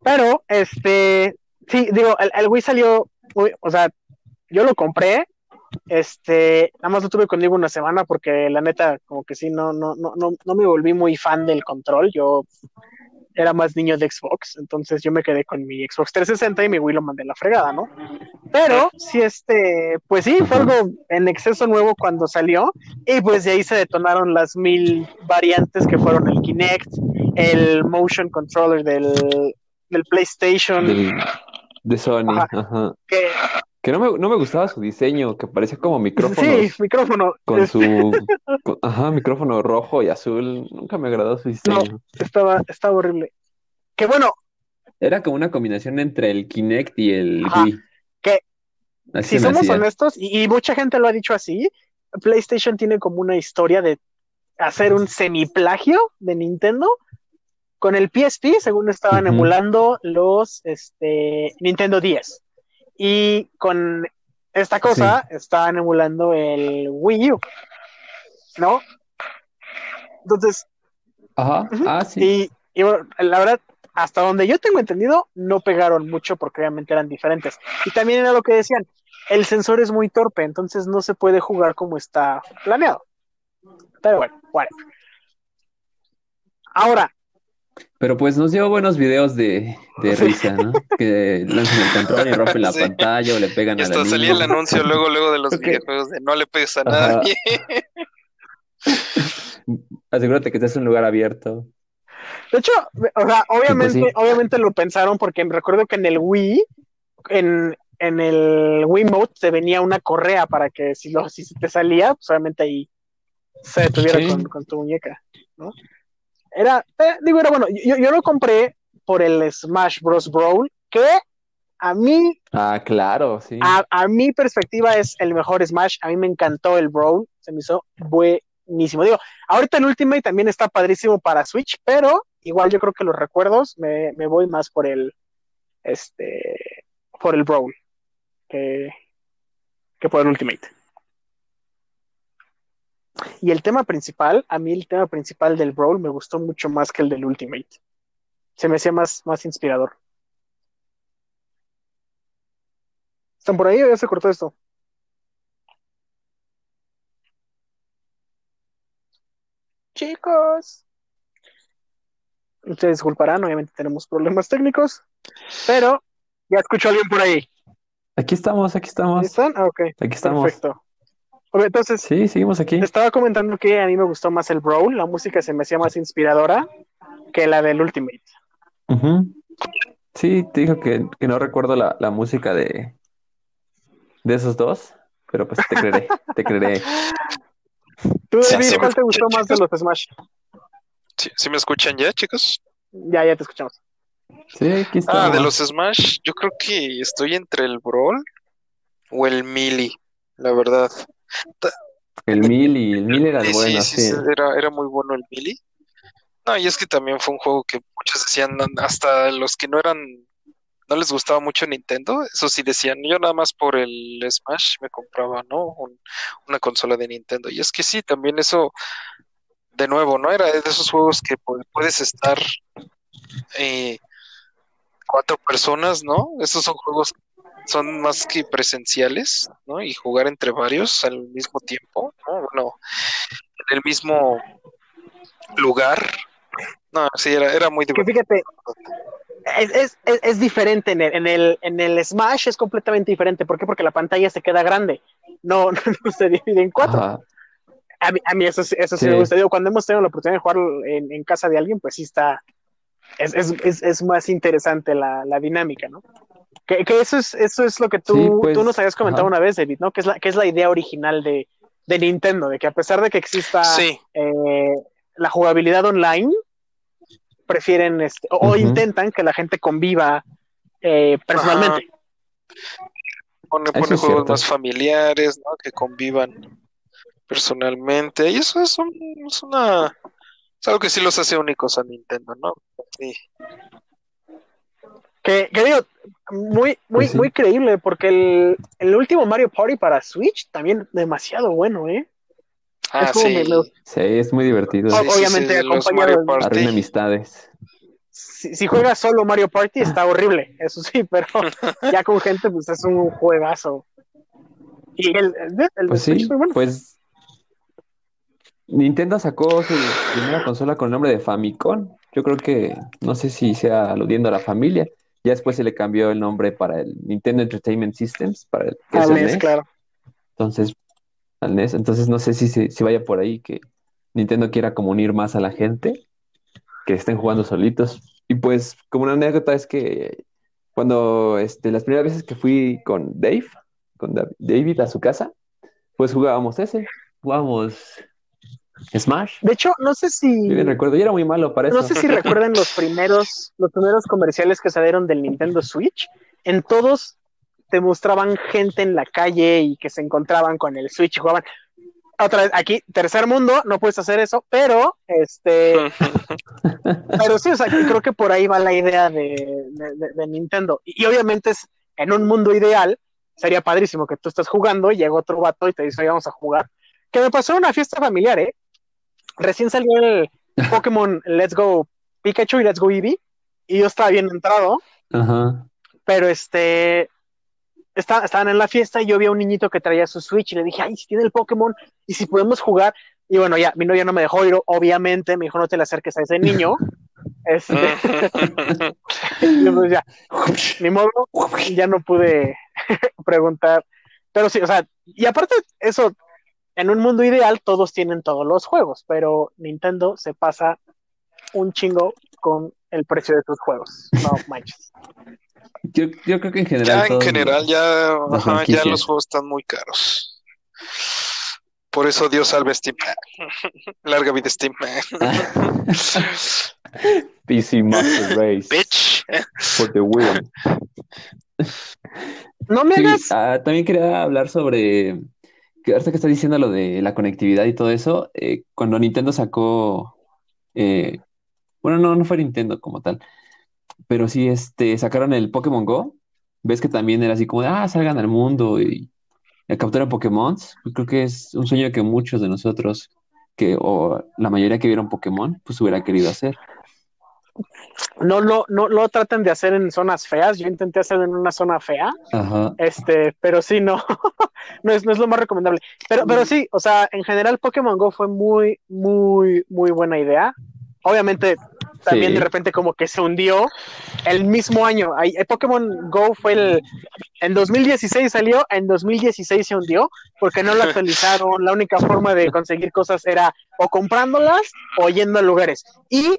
Pero, este, sí, digo, el, el Wii salió, o sea, yo lo compré, este, nada más lo tuve conmigo una semana porque la neta, como que sí, no, no, no, no, no me volví muy fan del control, yo era más niño de Xbox, entonces yo me quedé con mi Xbox 360 y mi Wii lo mandé a la fregada, ¿no? Pero sí, este, pues sí, fue algo en exceso nuevo cuando salió y pues de ahí se detonaron las mil variantes que fueron el Kinect, el Motion Controller del, del PlayStation, Del- de Sony, Ajá. ajá. que Que no me, no me gustaba su diseño, que parecía como micrófonos sí, micrófono, con su, con- ajá, micrófono rojo y azul. Nunca me agradó su diseño. estaba, estaba horrible. Que bueno, Era como una combinación entre el Kinect y el Ajá. Wii. Que, Así si se me somos hacía. honestos, y, y mucha gente lo ha dicho así, PlayStation tiene como una historia de hacer un semiplagio de Nintendo. Con el PSP, según estaban Ujú. emulando los este, Nintendo 10. Y con esta cosa estaban emulando el Wii U. ¿No? Entonces, Ajá, ah, sí. y, y bueno, la verdad, hasta donde yo tengo entendido, no pegaron mucho porque obviamente eran diferentes. Y también era lo que decían, el sensor es muy torpe, entonces no se puede jugar como está planeado. Pero bueno, bueno. Ahora, Pero pues nos dio buenos videos de, de risa, ¿no? Que lanzan el control y rompen la Sí. pantalla o le pegan y a la hasta salía el anuncio luego, luego de los Ok. videojuegos de no le pegues a Ajá. nadie. Asegúrate que estés en un lugar abierto. de hecho, o sea, obviamente, sí. obviamente lo pensaron porque recuerdo que en el Wii, en, en el Wii Mode te venía una correa para que si, lo, si te salía, pues obviamente ahí se detuviera Sí. con, con tu muñeca, ¿no? Era, eh, digo, era bueno, yo, yo lo compré por el Smash Bros. Brawl, que a mí, Ah, claro, sí. a, a mi perspectiva es el mejor Smash, a mí me encantó el Brawl, se me hizo buenísimo. Digo, ahorita el Ultimate también está padrísimo para Switch, pero igual yo creo que los recuerdos me, me voy más por el, este, por el Brawl, que, que por el Ultimate. Y el tema principal, a mí el tema principal del Brawl me gustó mucho más que el del Ultimate. Se me hacía más, más inspirador. ¿Están por ahí o ya se cortó esto? Chicos. Ustedes disculparán, obviamente tenemos problemas técnicos, pero ya escucho a alguien por ahí. Aquí estamos, aquí ¿Ahí estamos, están? Ah, ok, aquí estamos. perfecto. Ok, entonces, Sí, seguimos aquí. te estaba comentando que a mí me gustó más el Brawl, la música se me hacía más inspiradora que la del Ultimate. Ujú. Sí, te dijo que, que no recuerdo la, la música de, de esos dos, pero pues te creeré, te creeré. ¿Tú, Sí, David, sí, cuál te gustó más de los Smash? ¿Sí, sí me escuchan ya, chicos? Ya, ya te escuchamos. Sí, aquí Ah, estamos. de los Smash, yo creo que estoy entre el Brawl o el Melee, la verdad. El mil y el mil era el Sí, bueno, sí, sí. sí, era, era muy bueno el Melee. No, y es que también fue un juego que muchos decían, hasta los que no eran, no les gustaba mucho Nintendo, eso sí decían, yo nada más por el Smash me compraba, ¿no? Un- una consola de Nintendo. Y es que sí, también eso, de nuevo, ¿no? Era de esos juegos que pu- puedes estar eh, cuatro personas, ¿no? Esos son juegos son más que presenciales, ¿no? Y jugar entre varios al mismo tiempo, ¿no? Bueno, en el mismo lugar. No, sí, era, era muy divertido. fíjate, es, es, es, es diferente en el, en, el, en el Smash, es completamente diferente. ¿Por qué? Porque la pantalla se queda grande. No, no se divide en cuatro. Ajá. A mí, a mí eso, sí- eso sí, Sí. me gusta. Digo, cuando hemos tenido la oportunidad de jugar en, en casa de alguien, pues sí está. Es, es, es, es más interesante la, la dinámica, ¿no? Que, que eso, es, eso es lo que tú, Sí, pues, tú nos habías comentado ajá. una vez, David, ¿no? Que es la, que es la idea original de, de Nintendo, de que a pesar de que exista Sí, eh, la jugabilidad online, prefieren este, o, intentan que la gente conviva eh, personalmente. Pone, pone juegos cierto. más familiares, ¿no? Que convivan personalmente. Y eso es, un- es una... Es algo que sí los hace únicos a Nintendo, ¿no? Sí. Que, que digo, muy, muy, sí. muy creíble, porque el, el último Mario Party para Switch también demasiado bueno, ¿eh? Ah, Es sí. me- me- Sí, es muy divertido. Sí, obviamente sí, acompañado Mario de- amistades. Si, si juegas solo Mario Party está horrible, eso sí, pero ya con gente pues es un juegazo. Y el, el, Pues Switch sí, bueno. pues Nintendo sacó su primera consola con el nombre de Famicom. Yo creo que no sé si sea aludiendo a la familia. Ya después se le cambió el nombre para el Nintendo Entertainment Systems, para el que es Al el NES, NES. claro. Entonces, al NES. Entonces no sé si, se- si vaya por ahí que Nintendo quiera como unir más a la gente, que estén jugando solitos. Y pues, como una anécdota es que cuando este, las primeras veces que fui con Dave, con Dav- David a su casa, pues jugábamos ese, jugábamos Smash. De hecho, no sé si Yo bien recuerdo, era muy malo para eso. no sé si recuerdan los primeros los primeros comerciales que salieron del Nintendo Switch. En todos te mostraban gente en la calle y que se encontraban con el Switch y jugaban. Otra vez, aquí, tercer mundo, no puedes hacer eso, pero este, pero sí, o sea, creo que por ahí va la idea de, de- de- de Nintendo. Y, y obviamente es en un mundo ideal, sería padrísimo que tú estás jugando y llega otro vato y te dice, "Oye, vamos a jugar. Que me pasó en una fiesta familiar, ¿eh? Recién salió el Pokémon Let's Go Pikachu y Let's Go Eevee, y yo estaba bien entrado, Ajá. pero este, está- estaban en la fiesta y yo vi a un niñito que traía su Switch y le dije, ay, si tiene el Pokémon y si podemos jugar. Y bueno, ya, mi novia no me dejó ir, obviamente, me dijo, no te le acerques a ese niño. Este, pues ya, ni modo, ya no pude preguntar. Pero sí, o sea, y aparte eso, en un mundo ideal todos tienen todos los juegos, pero Nintendo se pasa un chingo con el precio de sus juegos. No manches. Yo, yo creo que en general. Ya en general, ya, ajá, ya los juegos están muy caros. Por eso Dios salve Steam. Larga vida Steam. PC Master Race Bitch. for the win. No me Sí, hagas. ah, también quería hablar sobre, que ahorita que estás diciendo lo de la conectividad y todo eso, eh, cuando Nintendo sacó, eh, bueno, no, no fue Nintendo como tal, pero sí este, sacaron el Pokémon Go, ves que también era así como de, ah, salgan al mundo y, y capturan Pokémon, creo que es un sueño que muchos de nosotros, que, o la mayoría que vieron Pokémon, pues hubiera querido hacer. No lo, no lo traten de hacer en zonas feas. Yo intenté hacerlo en una zona fea. Ajá. Este, pero sí, no, no es, no es lo más recomendable. Pero, pero sí, o sea, en general Pokémon Go fue muy, muy, muy buena idea. Obviamente, también Sí. de repente como que se hundió el mismo año. Ahí- eh, Pokémon Go fue el, en 2016 salió, en 2016 se hundió porque no lo actualizaron. La única forma de conseguir cosas era o comprándolas o yendo a lugares. Y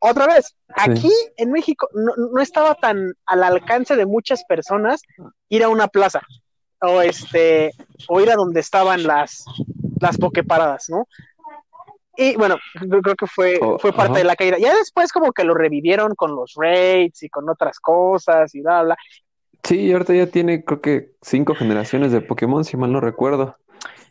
otra vez, aquí en México no, no estaba tan al alcance de muchas personas ir a una plaza o este o ir a donde estaban las las pokeparadas, ¿no? Y bueno, yo creo que fue, Oh, fue parte de la caída. Ya después como que lo revivieron con los raids y con otras cosas y bla, bla. Sí, y ahorita ya tiene creo que cinco generaciones de Pokémon, si mal no recuerdo.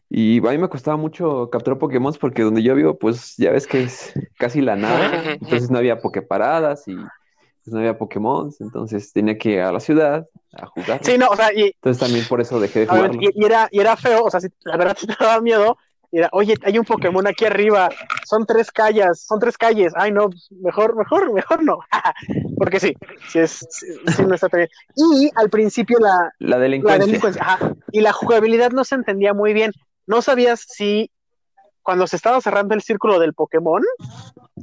Y a mí me costaba mucho capturar Pokémon porque donde yo vivo, pues ya ves que es casi la nada. Entonces no había Poképaradas y pues, no había Pokémon. Entonces tenía que ir a la ciudad a jugar. Sí, no, o sea, y, Entonces también por eso dejé de jugarlo. y, y era, y era feo, o sea, si la verdad sí te daba miedo. Y era, oye, hay un Pokémon aquí arriba, son tres calles, son tres calles. Ay, no, pues, mejor, mejor, mejor no. Porque sí, sí, es, sí, sí no está tan bien. Y al principio la, La La delincuencia. delincuencia, ajá. Y la jugabilidad no se entendía muy bien. No sabías si cuando se estaba cerrando el círculo del Pokémon,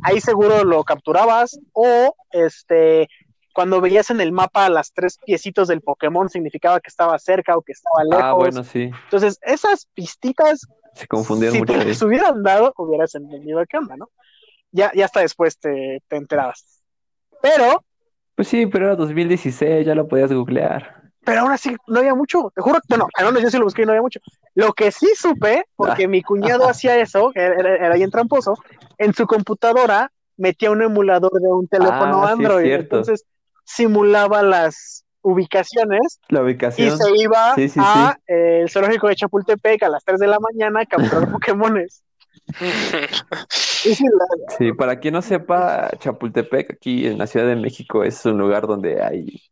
ahí seguro lo capturabas, o este cuando veías en el mapa las tres piecitos del Pokémon significaba que estaba cerca o que estaba lejos. Ah, bueno, sí. Entonces, esas pistitas, Se confundieron si mucho te ahí. las hubieran dado, hubieras entendido qué onda, ¿no? Ya, ya hasta después te, te enterabas. Pero, Pues sí, pero era 2016, ya lo podías googlear. Pero aún así no había mucho. Te juro que, bueno, al menos yo sí lo busqué y no había mucho. Lo que sí supe, porque mi cuñado hacía eso, era, era, era bien tramposo, en su computadora metía un emulador de un teléfono Ah, sí, es Android. cierto. Entonces simulaba las ubicaciones La y ubicación. se iba Sí, sí, a eh, el zoológico de Chapultepec a las 3 de la mañana a capturar Pokémones. Y sí, Sí, para quien no sepa, Chapultepec, aquí en la Ciudad de México, es un lugar donde hay,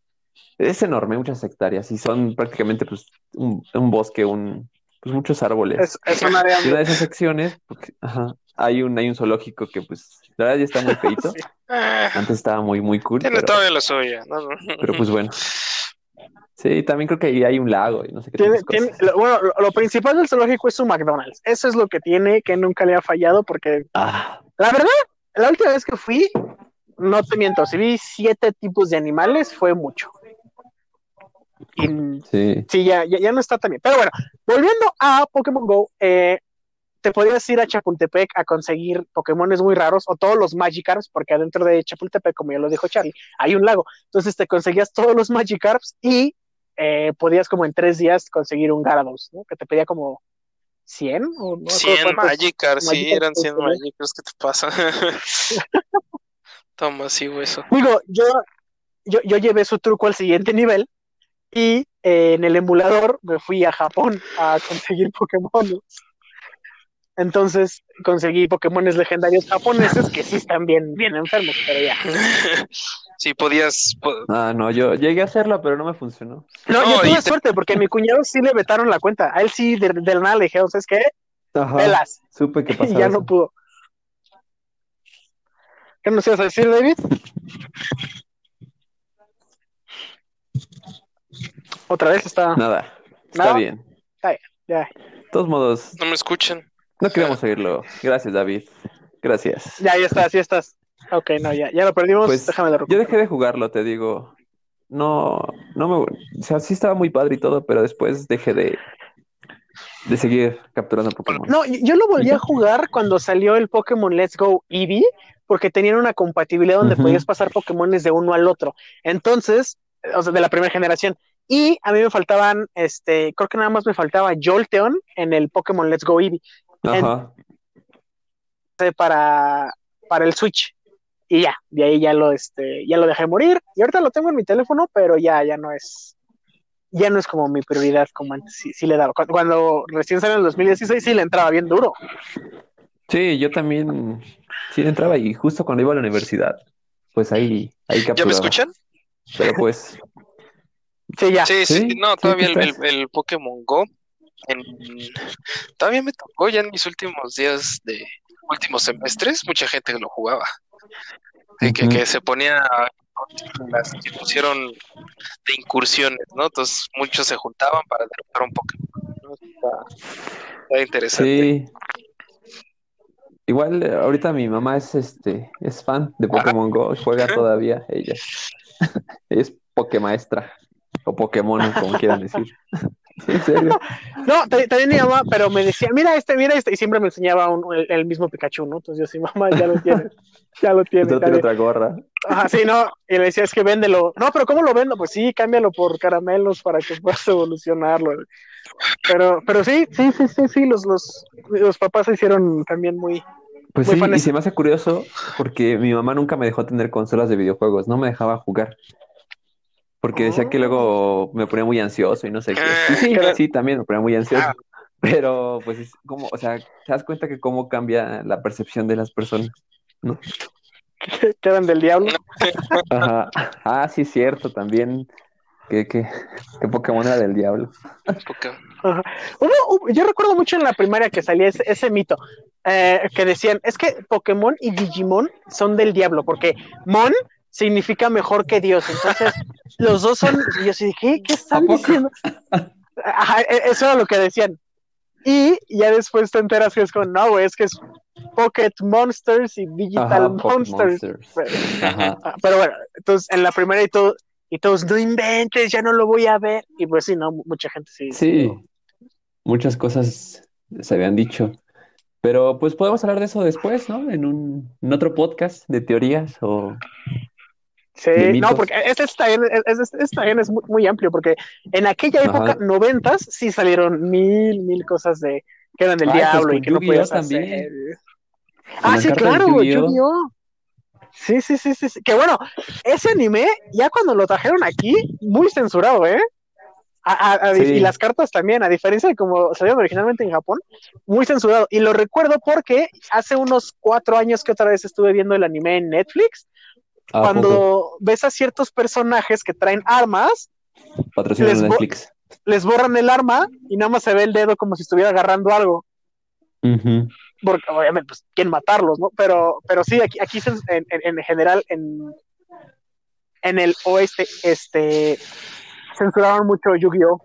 es enorme, muchas hectáreas, y son prácticamente pues un, un bosque, un, pues muchos árboles. es, es un área Y una de esas secciones, porque, ajá, hay un, hay un zoológico que pues, la verdad ya está muy feito. Sí. Ah, Antes estaba muy, muy cool, tiene pero, todavía lo suyo, pero pues bueno. Sí, también creo que ahí hay un lago y no sé qué Tiene, tiene- lo- bueno, lo, lo principal del zoológico es su McDonald's. Eso es lo que tiene, que nunca le ha fallado, porque Ah, la verdad, la última vez que fui, no te miento, si vi siete tipos de animales, fue mucho. Y sí. sí, ya, ya, ya no está tan bien. Pero bueno, volviendo a Pokémon Go, eh, te podías ir a Chapultepec a conseguir Pokémones muy raros o todos los Magikarps, porque adentro de Chapultepec, como ya lo dijo Charlie, hay un lago. Entonces te conseguías todos los Magikarps y eh, podías como en tres días conseguir un Gyarados, ¿no? Que te pedía como 100 o no me acuerdo 100 cuántos. Magikarps, sí, eran 100 tenía. Magikarps, ¿qué te pasa? Toma, sí, hueso. Digo, yo, yo, yo llevé su truco al siguiente nivel y eh, en el emulador me fui a Japón a conseguir Pokémon. Entonces conseguí Pokémones legendarios japoneses que sí están bien, bien enfermos, pero ya. Sí, podías. po- Ah, no, yo llegué a hacerla, pero no me funcionó. No, No, yo tuve y te- suerte porque a mi cuñado sí le vetaron la cuenta. A él sí, de, de la nada le dijeron, ¿sabes qué? Ajá, Velas. supe que Y pasaba ya eso. no pudo. ¿Qué nos ibas a decir, David? Otra vez está. Nada, está bien. Ya. De todos modos, No me escuchan. no queríamos seguirlo. Gracias, David. Gracias. Ya, ya estás, ya estás. Ok, no, ya, ya lo perdimos. Pues, Déjame lo Yo dejé de jugarlo, te digo. No, no me, o sea, sí estaba muy padre y todo, pero después dejé de, de seguir capturando Pokémon. No, yo lo volví a jugar cuando salió el Pokémon Let's Go Eevee, porque tenían una compatibilidad donde podías pasar Pokémones de uno al otro. Entonces, o sea, de la primera generación. Y a mí me faltaban, este, creo que nada más me faltaba Jolteon en el Pokémon Let's Go Eevee Ajá. para, para el Switch. Y ya, de ahí ya lo, este, ya lo dejé morir. Y ahorita lo tengo en mi teléfono, pero ya, ya no es, ya no es como mi prioridad como antes. Sí, sí le daba. Cuando, cuando recién salió en el 2016, sí le entraba bien duro. Sí, yo también sí entraba y justo cuando iba a la universidad, pues ahí, ahí ¿Ya me capturaba. escuchan? Pero pues, Sí, ya. Sí, sí, Sí, no, todavía el, estás. el- el Pokémon Go. en- todavía me tocó ya en mis últimos días de últimos semestres, mucha gente lo jugaba. Que, que se ponía las que pusieron de incursiones, ¿no? Entonces muchos se juntaban para derrotar un Pokémon. ¿no? Está, está interesante. sí. Igual eh, ahorita mi mamá es este, es fan de Pokémon Go, juega todavía ella. Es Pokémaestra o Pokémon, como quieran decir. En serio. No, ta- también mi mamá, pero me decía, mira este, mira este, y siempre me enseñaba un- el, el mismo Pikachu, ¿no? Entonces yo sí, mamá, ya lo tienes, ya lo tienes. Otra, tiene otra gorra. Ajá, sí, no, y le decía, es que véndelo. No, pero ¿cómo lo vendo? Pues sí, cámbialo por caramelos para que puedas evolucionarlo. Pero, pero sí, sí, sí, sí, sí, los, los, los papás se hicieron también muy, Pues Muy sí, fanes. y se me hace curioso porque mi mamá nunca me dejó tener consolas de videojuegos, no me dejaba jugar. Porque decía que luego me ponía muy ansioso y no sé qué. Y sí, sí, también me ponía muy ansioso. Ah. Pero pues es como, o sea, te das cuenta que cómo cambia la percepción de las personas, ¿no? que eran del diablo. Ajá. Ah, sí, cierto, también. Que, que, que Pokémon era del diablo. Ajá. Hubo- yo recuerdo mucho en la primaria que salía ese, ese mito, eh, que decían, es que Pokémon y Digimon son del diablo, porque Mon significa mejor que Dios, entonces los dos son, y yo sí, ¿qué, ¿Qué están diciendo? Ajá, e- eso era lo que decían. Y ya después te enteras que es como, no, güey, es que es Pocket Monsters y Digital Ajá, Monsters. Monsters. Ajá. Ah, Pero bueno, entonces en la primera y todo, y todos, no inventes, ya no lo voy a ver. Y pues sí, no, mucha gente sí. Sí, muchas cosas se habían dicho. Pero pues podemos hablar de eso después, ¿no? En un en otro podcast de teorías o Sí, no, porque este es- este es muy, muy amplio, porque en aquella Ajá. época, noventas, sí salieron mil, mil cosas de que eran del pues diablo y que no podías también. hacer. Ah, sí, claro. Yu-Gi-Oh. Sí, sí, sí, sí, sí. Que bueno, ese anime, ya cuando lo trajeron aquí, muy censurado, ¿eh? A- a- a- Sí. Y las cartas también, a diferencia de como salieron originalmente en Japón, muy censurado. Y lo recuerdo porque hace unos cuatro años que otra vez estuve viendo el anime en Netflix, Cuando ves a ciertos personajes que traen armas, les borran el arma y nada más se ve el dedo como si estuviera agarrando algo. Porque obviamente, pues, quieren matarlos, ¿no? Pero, pero sí, aquí, aquí en, en- en general, en, en el oeste, este, censuraron mucho Yu-Gi-Oh!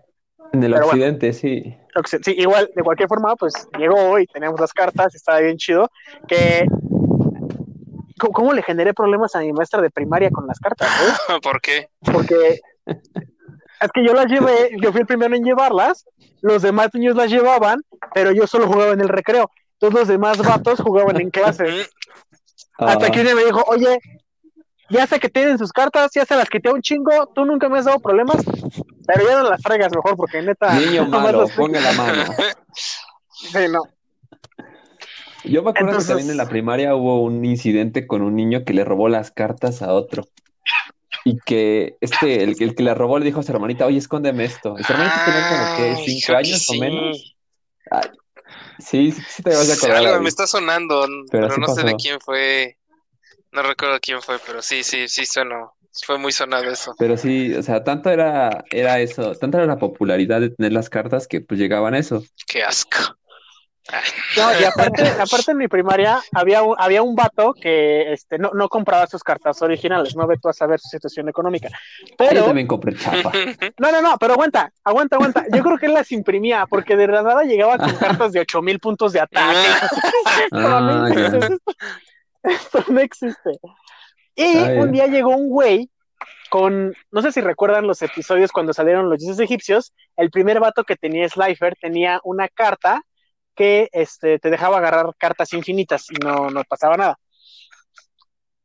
En el Pero bueno. occidente, sí. Occ- Sí, igual, de cualquier forma, pues llegó y teníamos las cartas, estaba bien chido, que... ¿Cómo, cómo le generé problemas a mi maestra de primaria con las cartas? eh? ¿Por qué? Porque es que yo las llevé, yo fui el primero en llevarlas, los demás niños las llevaban, pero yo solo jugaba en el recreo. Todos los demás vatos jugaban en clase. Mm, Hasta Ah, que un día me dijo, oye, ya sé que tienen sus cartas, ya se las quité un chingo, tú nunca me has dado problemas, pero ya no las traigas mejor, porque neta. Niño malo, ponga la mano. Sí, no. Yo me acuerdo Entonces- que también en la primaria hubo un incidente con un niño que le robó las cartas a otro. Y que este, el, el que le robó le dijo a su hermanita, oye, escóndeme esto. Y su hermanita tenía como que cinco que años o menos. Ay, sí, sí, te vas a acordar. algo me está sonando, pero, sí no sé de quién fue. No recuerdo quién fue, pero sí, sí, sí sonó. Fue muy sonado eso. Pero sí, o sea, tanto era, era eso, tanta era la popularidad de tener las cartas que pues llegaban a eso. Qué asco. No, y aparte, aparte en mi primaria había un, había un vato que este, no, no compraba sus cartas originales, no ve tú a saber su situación económica. Yo Pero, también compré chapa. no, no, no, pero aguanta, aguanta, aguanta. Yo creo que él las imprimía, porque de la nada llegaba con cartas de ocho mil puntos de ataque. Esto no Ah, esto- esto no existe. Y Ah, un día llegó un güey con, no sé si recuerdan los episodios cuando salieron los dioses egipcios, el primer vato que tenía Slifer tenía una carta que este, te dejaba agarrar cartas infinitas y no, no pasaba nada.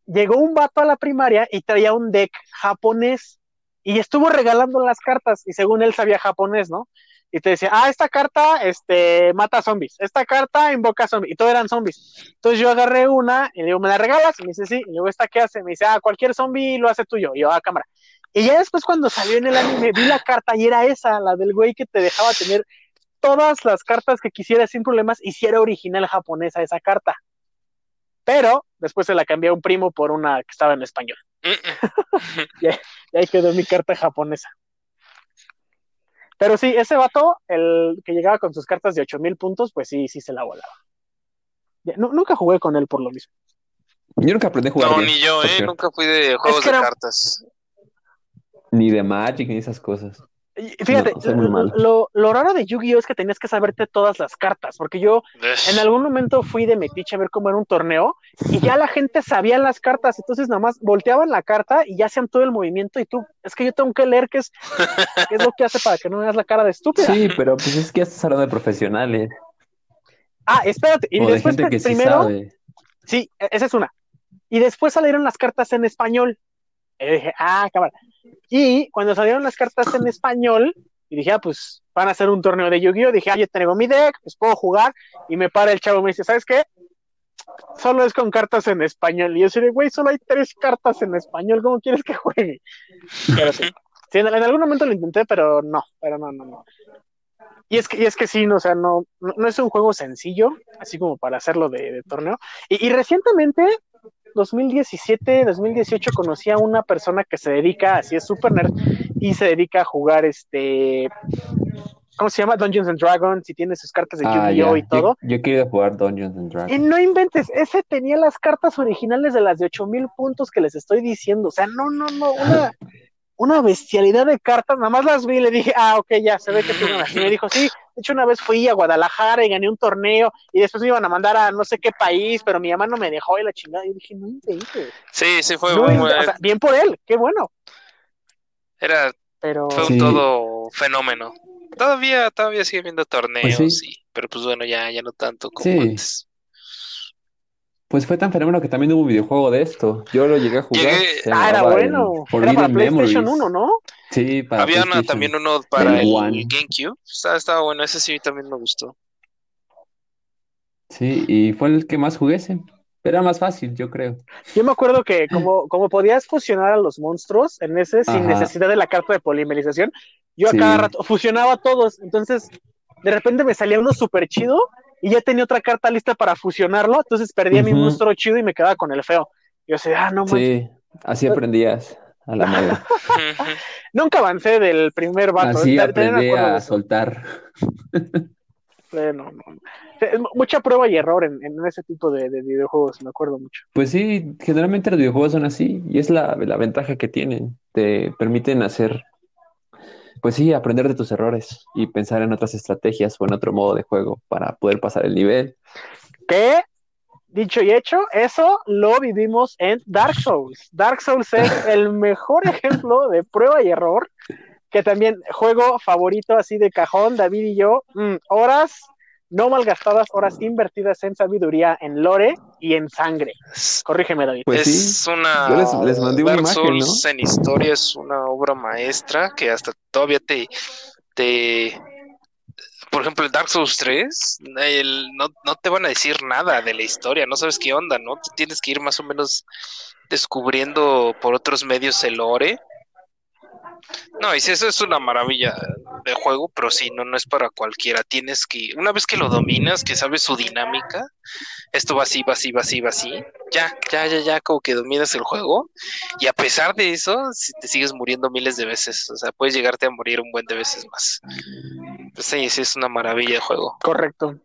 Llegó un vato a la primaria y traía un deck japonés y estuvo regalando las cartas y según él sabía japonés, ¿no? Y te decía, ah, esta carta este, mata zombies, esta carta invoca zombies, y todo eran zombies. Entonces yo agarré una y le digo, ¿me la regalas? Y me dice, sí. Y luego, ¿esta qué hace? Me dice, ah, cualquier zombie lo hace tuyo. Y yo, ah, cámara. Y ya después cuando salió en el anime, vi la carta y era esa, la del güey que te dejaba tener todas las cartas que quisieras sin problemas y si era original japonesa esa carta. Pero después se la cambié a un primo por una que estaba en español. Y ahí quedó mi carta japonesa. Pero sí, ese vato, el que llegaba con sus cartas de 8000 puntos, pues sí, sí se la volaba. Nunca jugué con él por lo mismo. Yo nunca aprendí a jugar No, bien, ni yo, ¿eh? cierto. Nunca fui de juegos que de era- cartas. Ni de Magic ni esas cosas. Fíjate, No, lo, lo raro de Yu-Gi-Oh es que tenías que saberte todas las cartas, porque yo en algún momento fui de metiche a ver cómo era un torneo y ya la gente sabía las cartas, entonces nada más volteaban la carta y ya hacían todo el movimiento y tú, es que yo tengo que leer qué es, qué es lo que hace para que no me hagas la cara de estúpida. Sí, pero pues es que ya estás hablando de profesionales. Ah, espérate, y o de después gente que sí primero, sabe. sí, e- esa es una. Y después salieron las cartas en español. Y dije, ah, cámara. Y cuando salieron las cartas en español, y dije, ah, pues van a hacer un torneo de Yu-Gi-Oh! Dije, ah, yo tengo mi deck, pues puedo jugar. Y me para el chavo me dice, ¿sabes qué? Solo es con cartas en español. Y yo dije, güey, solo hay tres cartas en español, ¿cómo quieres que juegue? Pero sí. Sí, en, en algún momento lo intenté, pero no, pero no, no, no. Y es que, y es que sí, no, o sea, no, no, es un juego sencillo, así como para hacerlo de, torneo. Y recientemente, 2017, 2018, conocí a una persona que se dedica, así es super nerd, y se dedica a jugar este. ¿Cómo se llama? Dungeons and Dragons, y tiene sus cartas de Ah, Yu-Gi-Oh! y todo. Yo, yo quiero jugar Dungeons and Y Dragons. no inventes, ese tenía las cartas originales de las de 8000 puntos que les estoy diciendo. O sea, no, no, no, una, una bestialidad de cartas. Nada más las vi y le dije, ah, ok, ya se ve que tienen así. Me dijo, sí, de hecho, una vez fui a Guadalajara y gané un torneo y después me iban a mandar a no sé qué país, pero mi mamá no me dejó y la chingada. Y dije, no inventes. Sí, sí, fue No un, inventes. O sea, bien por él, qué bueno. era, Pero fue un Sí. todo fenómeno. Todavía, todavía sigue viendo torneos, Pues sí. sí. Pero pues bueno, ya, ya no tanto como Sí. antes. Pues fue tan fenómeno que también hubo un videojuego de esto. Yo lo llegué a jugar. Llegué- ah, era bueno. Era para PlayStation Memories. 1, ¿no? Sí, para Había una- también uno para el One. GameCube. Estaba, estaba bueno, ese sí también me gustó. Sí, y fue el que más jugué ese. Era más fácil, yo creo. Yo me acuerdo que como, como podías fusionar a los monstruos en ese sin Ajá. necesidad de la carta de polimerización, yo a Sí. cada rato fusionaba a todos. Entonces, de repente me salía uno súper chido y ya tenía otra carta lista para fusionarlo. Entonces perdía mi monstruo chido y me quedaba con el feo. Yo decía, ah, no manches. Sí, así aprendías a la mala. Nunca avancé del primer vato. Así aprendí a soltar. Eh, no, Mucha prueba y error en, en ese tipo de, de videojuegos, me acuerdo mucho. Pues sí, generalmente los videojuegos son así y es la, la ventaja que tienen. Te permiten hacer, pues sí, aprender de tus errores y pensar en otras estrategias o en otro modo de juego para poder pasar el nivel. Que, dicho y hecho, eso lo vivimos en Dark Souls. Dark Souls es el mejor ejemplo de prueba y error, que también juego favorito así de cajón, David y yo, mm, horas no malgastadas, horas invertidas en sabiduría, en lore y en sangre. Es, Corrígeme, David. Pues es sí, una. yo les- les mandé una Dark imagen, Souls en historia es una obra maestra que hasta todavía te. te por ejemplo, el Dark Souls 3, el- no, no te van a decir nada de la historia, no sabes qué onda, ¿no? Tú tienes que ir más o menos descubriendo por otros medios el lore. No, y si eso es una maravilla de juego, pero sí, no, no es para cualquiera. Tienes que, una vez que lo dominas, que sabes su dinámica, esto va así, va así, va así, va así, ya, ya, ya, ya, como que dominas el juego. Y a pesar de eso, si te sigues muriendo miles de veces, o sea, puedes llegarte a morir un buen de veces más. Pues sí, sí, es una maravilla de juego. Correcto.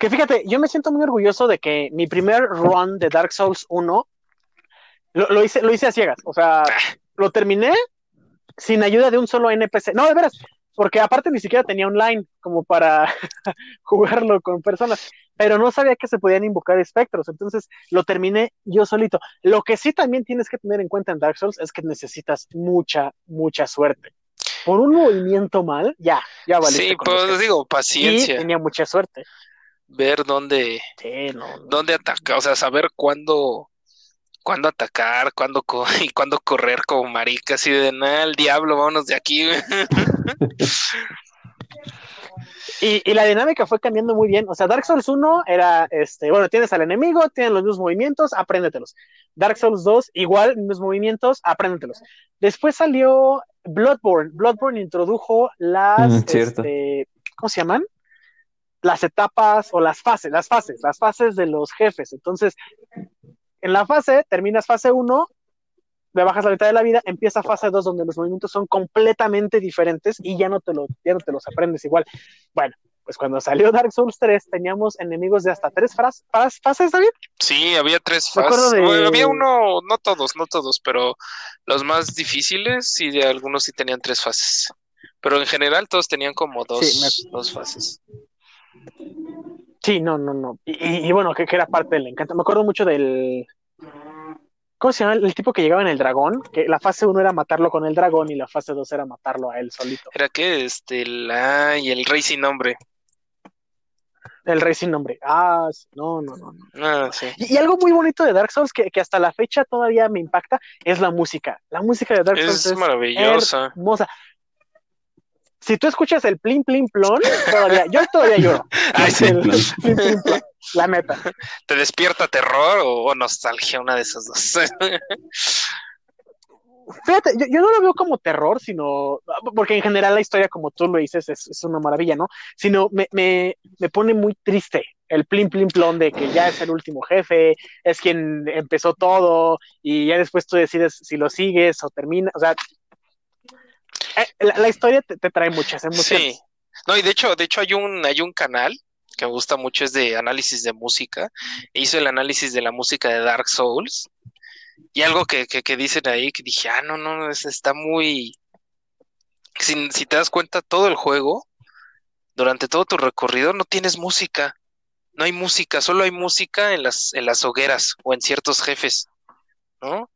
Que fíjate, yo me siento muy orgulloso de que mi primer run de Dark Souls 1 lo, lo hice, lo hice a ciegas. O sea, lo terminé sin ayuda de un solo NPC. No, de veras, porque aparte ni siquiera tenía online como para jugarlo con personas, pero no sabía que se podían invocar espectros. Entonces lo terminé yo solito. Lo que sí también tienes que tener en cuenta en Dark Souls es que necesitas mucha, mucha suerte. Por un movimiento mal, ya, ya valiste Sí, pues digo, Y paciencia, tenía mucha suerte. ver dónde, Sí, no, no. dónde atacar, o sea, saber cuándo, cuándo atacar, cuándo co- y cuándo correr como marica, así de nada, el diablo, vámonos de aquí. güey". Y, y la dinámica fue cambiando muy bien. O sea, Dark Souls 1 era, este, bueno, tienes al enemigo, tienes los mismos movimientos, apréndetelos. Dark Souls 2, igual, mismos movimientos, apréndetelos. Después salió Bloodborne. Bloodborne introdujo las, Mm, este, ¿cómo se llaman? Las etapas o las fases, las fases, las fases de los jefes. Entonces, en la fase, terminas fase 1, le bajas la mitad de la vida, empieza fase 2 donde los movimientos son completamente diferentes y ya no te, lo, ya no te los aprendes igual. Bueno, pues cuando salió Dark Souls 3 teníamos enemigos de hasta tres fras- fas- fases, David. Sí, había tres fases. de- Bueno, había uno, no todos, no todos, pero los más difíciles, sí, de algunos sí tenían tres fases. Pero en general todos tenían como dos, Sí, me- dos fases. Sí, no, no, no. Y, y- bueno, que, que era parte del encanto. Me acuerdo mucho del... ¿Cómo se llama? El tipo que llegaba en el dragón, que la fase 1 era matarlo con el dragón y la fase 2 era matarlo a él solito. Era que este, la y el rey sin nombre. El rey sin nombre. Ah, sí, no, no, no. no. Ah, sí. Y, y algo muy bonito de Dark Souls que, que hasta la fecha todavía me impacta es la música. La música de Dark Souls Es es maravillosa. hermosa. Si tú escuchas el plin plin plon, todavía, yo todavía lloro. Ay, sí. El plin, plin, plon, la neta. ¿Te despierta terror o, o nostalgia? Una de esas dos. Fíjate, yo, yo no lo veo como terror, sino porque en general la historia, como tú lo dices, es, es una maravilla, ¿no? Sino me, me, me pone muy triste el plin plin plon de que ya es el último jefe, es quien empezó todo, y ya después tú decides si lo sigues o termina, o sea, la, la historia te, trae muchas emociones. Sí. No, y de hecho, de hecho hay un, hay un canal que me gusta mucho, es de análisis de música. Hizo el análisis de la música de Dark Souls. Y algo que, que, que dicen ahí, que dije, ah, no, no, es- está muy... Si, si te das cuenta, todo el juego, durante todo tu recorrido, no tienes música. No hay música, solo hay música en las, en las hogueras o en ciertos jefes, ¿no?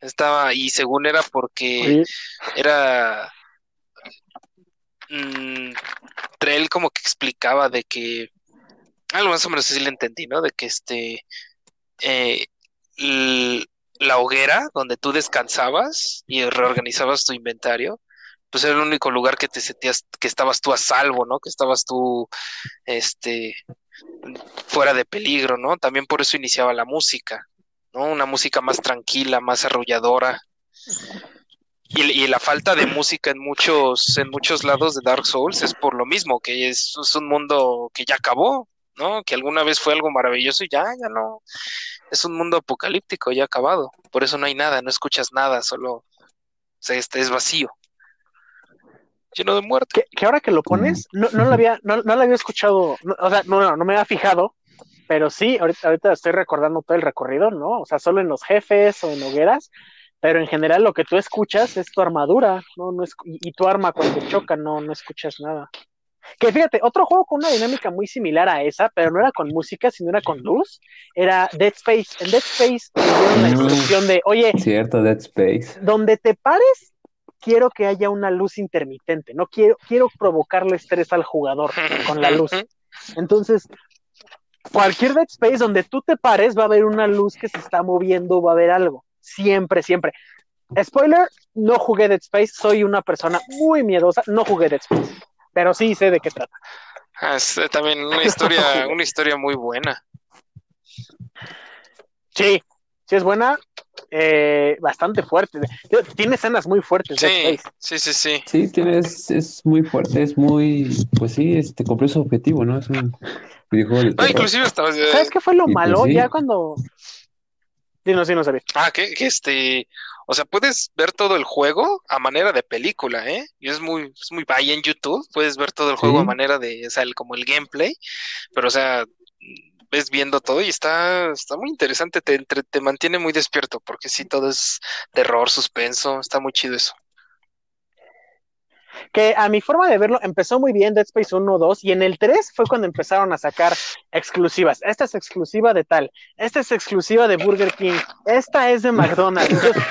Estaba, y según era porque era mm, él como que explicaba de que algo más o menos así le entendí, ¿no? De que este eh, la hoguera donde tú descansabas y reorganizabas tu inventario, pues era el único lugar que te sentías que estabas tú a salvo, ¿no? Que estabas tú este fuera de peligro, ¿no? También por eso iniciaba la música, ¿no? Una música más tranquila, más arrulladora. Y, la falta de música en muchos, en muchos lados de Dark Souls es por lo mismo, que es, un mundo que ya acabó, ¿no? Que alguna vez fue algo maravilloso y ya, ya no. Es un mundo apocalíptico, ya acabado. Por eso no hay nada, no escuchas nada, solo o sea, este es vacío. Lleno de muerte. Que, ahora que lo pones, no, no lo había, no, no había escuchado, no, o sea, no, no me había fijado, pero sí, ahorita, ahorita estoy recordando todo el recorrido, ¿no? O sea, solo en los jefes o en hogueras, pero en general lo que tú escuchas es tu armadura, ¿no? no es, y, y, tu arma cuando choca, no, no escuchas nada. Que fíjate, otro juego con una dinámica muy similar a esa, pero no era con música, sino era con luz, era Dead Space. En Dead Space dieron la instrucción de, oye, cierto, Dead Space. Donde te pares, quiero que haya una luz intermitente, no quiero, quiero provocarle estrés al jugador con la luz. Entonces, cualquier Dead Space donde tú te pares va a haber una luz que se está moviendo, va a haber algo. Siempre, siempre. Spoiler, no jugué Dead Space, soy una persona muy miedosa, no jugué Dead Space, pero sí sé de qué trata. Ah, es también una historia, una historia muy buena. Sí, sí es buena, eh, bastante fuerte. Tiene escenas muy fuertes. Sí, sí, sí, sí. Sí, tiene, es, es, muy fuerte, es muy, pues sí, este, cumplió su objetivo, ¿no? Es un videojuego de No, inclusive estaba... ¿Sabes qué fue lo Y malo? pues sí. Ya cuando... Sí, no, sí, no sabía. Ah, que, que este, o sea, puedes ver todo el juego a manera de película, ¿eh? Y es muy, es muy, ahí en YouTube puedes ver todo el juego Sí. a manera de, o sea, el- como el gameplay, pero o sea, ves viendo todo y está, está muy interesante, te, entre- te mantiene muy despierto, porque sí, todo es terror, suspenso, está muy chido eso. Que a mi forma de verlo empezó muy bien Dead Space 1, 2 y en el 3 fue cuando empezaron a sacar exclusivas. Esta es exclusiva de tal, esta es exclusiva de Burger King, esta es de McDonald's. Entonces,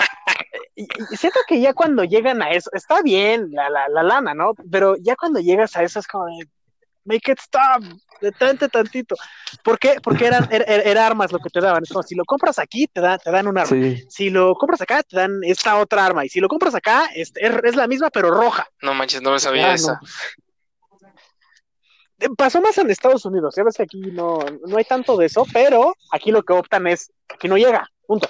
siento que ya cuando llegan a eso, está bien la, la, la lana, ¿no? Pero ya cuando llegas a eso es como make it stop, detente tantito. ¿Por qué? Porque eran, era, era armas lo que te daban. Es como si lo compras aquí, te, da, te dan un arma. Sí, Si lo compras acá, te dan esta otra arma. Y si lo compras acá, es, es, es la misma, pero roja. No manches, no me sabía Ah, esa. Eh, Pasó más en Estados Unidos, ya ves que aquí no, no hay tanto de eso, pero aquí lo que optan es que no llega, punto.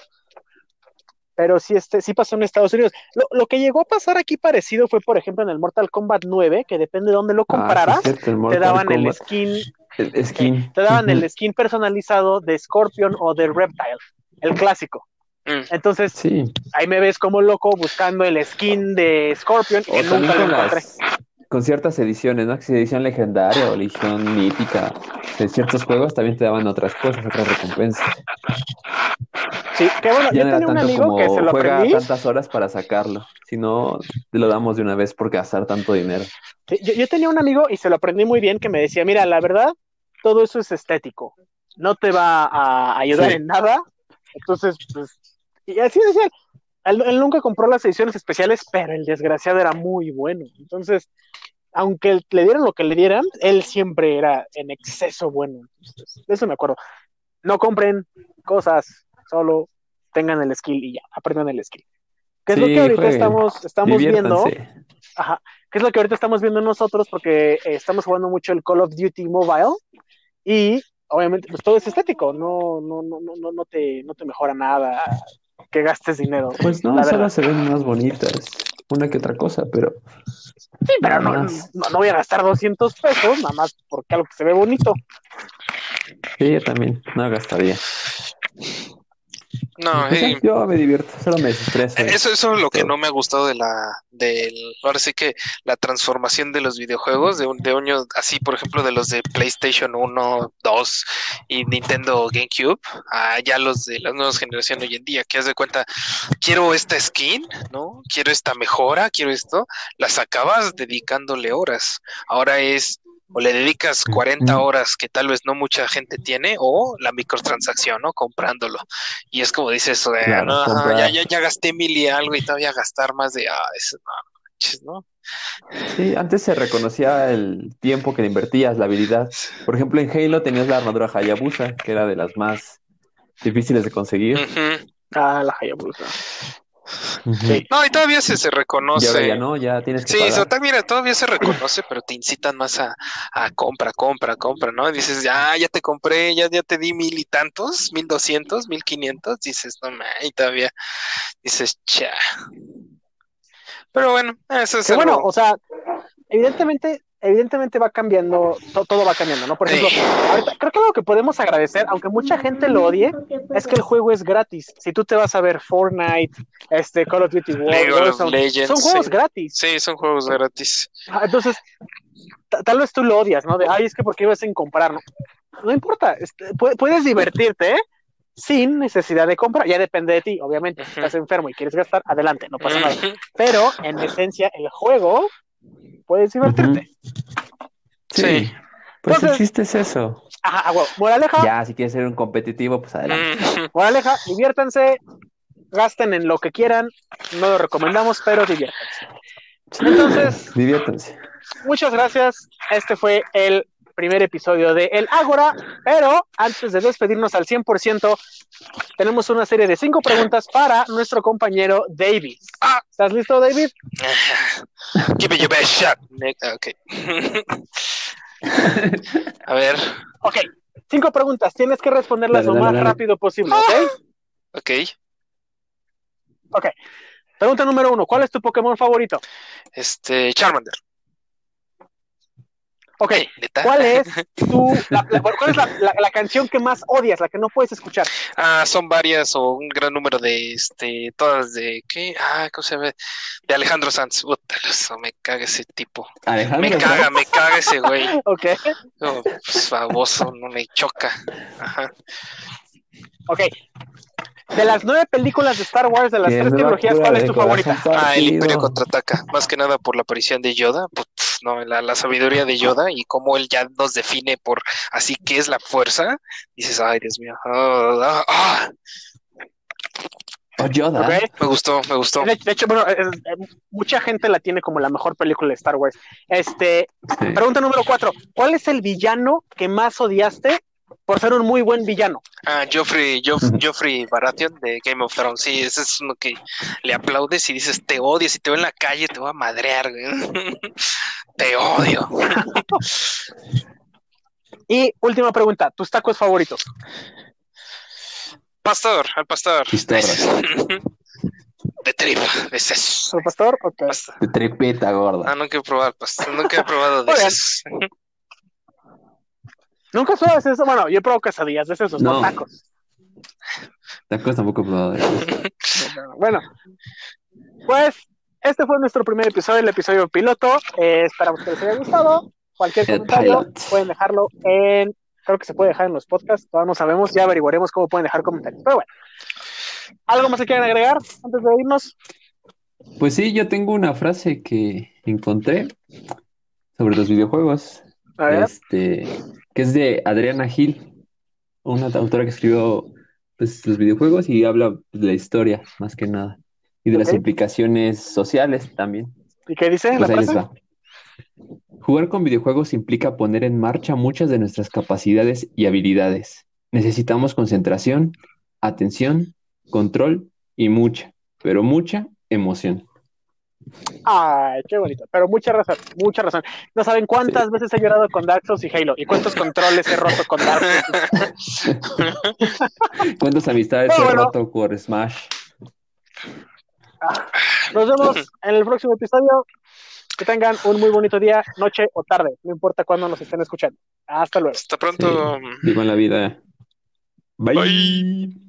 Pero sí, este, sí pasó en Estados Unidos. Lo, lo que llegó a pasar aquí parecido fue, por ejemplo, en el Mortal Kombat 9, que depende de dónde lo Ah, sí, compraras, te daban el Kombat. skin, El skin. te daban el skin personalizado de Scorpion o de Reptile, el clásico. Mm. Entonces, Sí. ahí me ves como loco buscando el skin de Scorpion O que nunca lo con encontré. las con ciertas ediciones, ¿no? Que si edición legendaria o edición mítica de ciertos juegos también te daban otras cosas, otras recompensas. Sí, que bueno, Ya yo no era tenía un amigo como que se lo juega aprendí. tantas horas para sacarlo, sino te lo damos de una vez por gastar tanto dinero. Sí, Yo, yo tenía un amigo y se lo aprendí muy bien que me decía, mira, la verdad, todo eso es estético, no te va a ayudar Sí. en nada. Entonces, pues, y así decía, él. él, nunca compró las ediciones especiales, pero el desgraciado era muy bueno. Entonces, aunque le dieran lo que le dieran, él siempre era en exceso bueno. Entonces, de eso me acuerdo. No compren cosas, solo tengan el skill y ya, aprendan el skill. Que es lo que ahorita jueguen, estamos, estamos viendo. Ajá, que es lo que ahorita estamos viendo nosotros porque eh, estamos jugando mucho el Call of Duty Mobile y obviamente pues todo es estético, no, no, no, no, no, no te, no te mejora nada que gastes dinero. Pues no, verdad. se ven más bonitas, una que otra cosa, pero Sí, pero no, no voy a gastar 200 pesos nada más porque algo que se ve bonito. Sí, yo también no gastaría. No, yo me divierto, solo me desestreso. y- Eso, eso es lo que no me ha gustado de la, del, ahora sí que la transformación de los videojuegos, de un, de un, así por ejemplo de los de PlayStation 1, 2 y Nintendo GameCube, a ya los de las nuevas generaciones hoy en día, que haz de cuenta, quiero esta skin, ¿no? Quiero esta mejora, quiero esto, las acabas dedicándole horas. Ahora es, o le dedicas 40 Ujú. horas que tal vez no mucha gente tiene, o la microtransacción, ¿no? Comprándolo. Y es como dices eso de, Claro, "No, ajá, comprar. ya, ya, ya gasté mil y algo y todavía gastar más de, ah, eso no, manches, ¿no? Sí, antes se reconocía el tiempo que le invertías, la habilidad. Por ejemplo, en Halo tenías la armadura Hayabusa, que era de las más difíciles de conseguir. Ah, la Hayabusa. Sí. No, y todavía se, se reconoce. ya no, ya tienes que Sí, pagar. mira, todavía se reconoce, pero te incitan más a, a compra, compra, compra, ¿no? Y dices, ya, ya te compré, ya, ya te di mil y tantos, mil doscientos, mil quinientos, dices, no, ma, y todavía dices, cha. Pero bueno, eso es bueno, o sea, evidentemente, evidentemente va cambiando, to- todo va cambiando, ¿no? Por ejemplo, Sí. ahorita, creo que algo que podemos agradecer, aunque mucha gente lo odie, es que el juego es gratis. Si tú te vas a ver Fortnite, este Call of Duty of Warzone, Legends, son juegos sí. gratis. Sí, son juegos gratis. Entonces, ta- tal vez tú lo odias, ¿no? De, ay, es que porque ibas a comprar, ¿no? No importa, este, pu- puedes divertirte ¿eh? sin necesidad de comprar. Ya depende de ti, obviamente. Si estás enfermo y quieres gastar, adelante, no pasa nada. Pero, en esencia, el juego, puedes divertirte. Sí. Sí. Pues el Entonces- chiste es eso. Ajá, a huevo. Moraleja, Ya, si quieres ser un competitivo, pues adelante. Ujú. moraleja, diviértanse, gasten en lo que quieran, no lo recomendamos, pero diviértanse. Entonces, Diviértanse. muchas gracias. Este fue el primer episodio de El Ágora, pero antes de despedirnos al 100%, tenemos una serie de cinco preguntas para nuestro compañero David. Ah. ¿Estás listo, David? Give it your best shot. Ah, Ok. A ver, Ok, cinco preguntas. Tienes que responderlas Dale, lo dale, más dale. rápido posible, ¿ok? ok. Pregunta número uno. ¿Cuál es tu Pokémon favorito? Este, Charmander. Ok. ¿cuál es tu, la, la- cuál es la, la- la canción que más odias, la que no puedes escuchar? Ah, son varias o un gran número de, este, todas de, ¿qué? Ah, ¿cómo se llama? De Alejandro Sanz. Puta, eso, me caga ese tipo. Alejandro. Me caga, me caga ese güey. Ok, No, pues, baboso, no me choca. Ajá. ok. De las nueve películas de Star Wars, de las ¿Quién tres trilogías, ¿cuál es tu favorita? Ah, el Imperio contraataca. Más que nada por la aparición de Yoda. Putz, no, la, la sabiduría de Yoda y cómo él ya nos define por así que es la fuerza. Dices, ay, Dios mío. ah, ah, ah. Oh, Yoda. Me gustó, me gustó. De, de hecho, bueno, es- es- mucha gente la tiene como la mejor película de Star Wars. Este, Sí. pregunta número cuatro. ¿Cuál es el villano que más odiaste por ser un muy buen villano? Ah, Joffrey, Joff, Joffrey Baratheon de Game of Thrones. Sí, ese es uno que le aplaudes y dices, te odio. Si te veo en la calle, te voy a madrear. güey. te odio. Y última pregunta, tus tacos favoritos. Pastor, al pastor. De trip, de sesos. ¿Soy pastor? Ok. Pastor. De tripita gorda. Ah, nunca he probado, pastor. Nunca he probado de sesos. ¿Nunca sabes eso? Bueno, yo he probado quesadillas de esos, no, No. tacos. Tacos tampoco he probado. Bueno, pues este fue nuestro primer episodio, el episodio piloto. Eh, esperamos que les haya gustado. Cualquier El comentario pilot. pueden dejarlo en, creo que se puede dejar en los podcasts, todavía no sabemos, ya averiguaremos cómo pueden dejar comentarios. Pero bueno, ¿algo más que quieran agregar antes de irnos? Pues sí, yo tengo una frase que encontré sobre los videojuegos. A ver, Este, que es de Adriana Gil, una autora que escribió pues, los videojuegos y habla de la historia, más que nada, y de las implicaciones sociales también. ¿y qué dice Pues la ahí les frase? va. Jugar con videojuegos implica poner en marcha muchas de nuestras capacidades y habilidades. Necesitamos concentración, atención, control y mucha, pero mucha emoción. Ay, qué bonito, pero mucha razón, mucha razón. No saben cuántas veces he llorado con Dark Souls y Halo y cuántos controles he roto con Dark Souls. ¿Cuántas amistades he bueno. roto por Smash? Nos vemos en el próximo episodio. Que tengan un muy bonito día, noche o tarde, no importa cuándo nos estén escuchando. Hasta luego. Hasta pronto. Vivan la vida. Bye. Bye.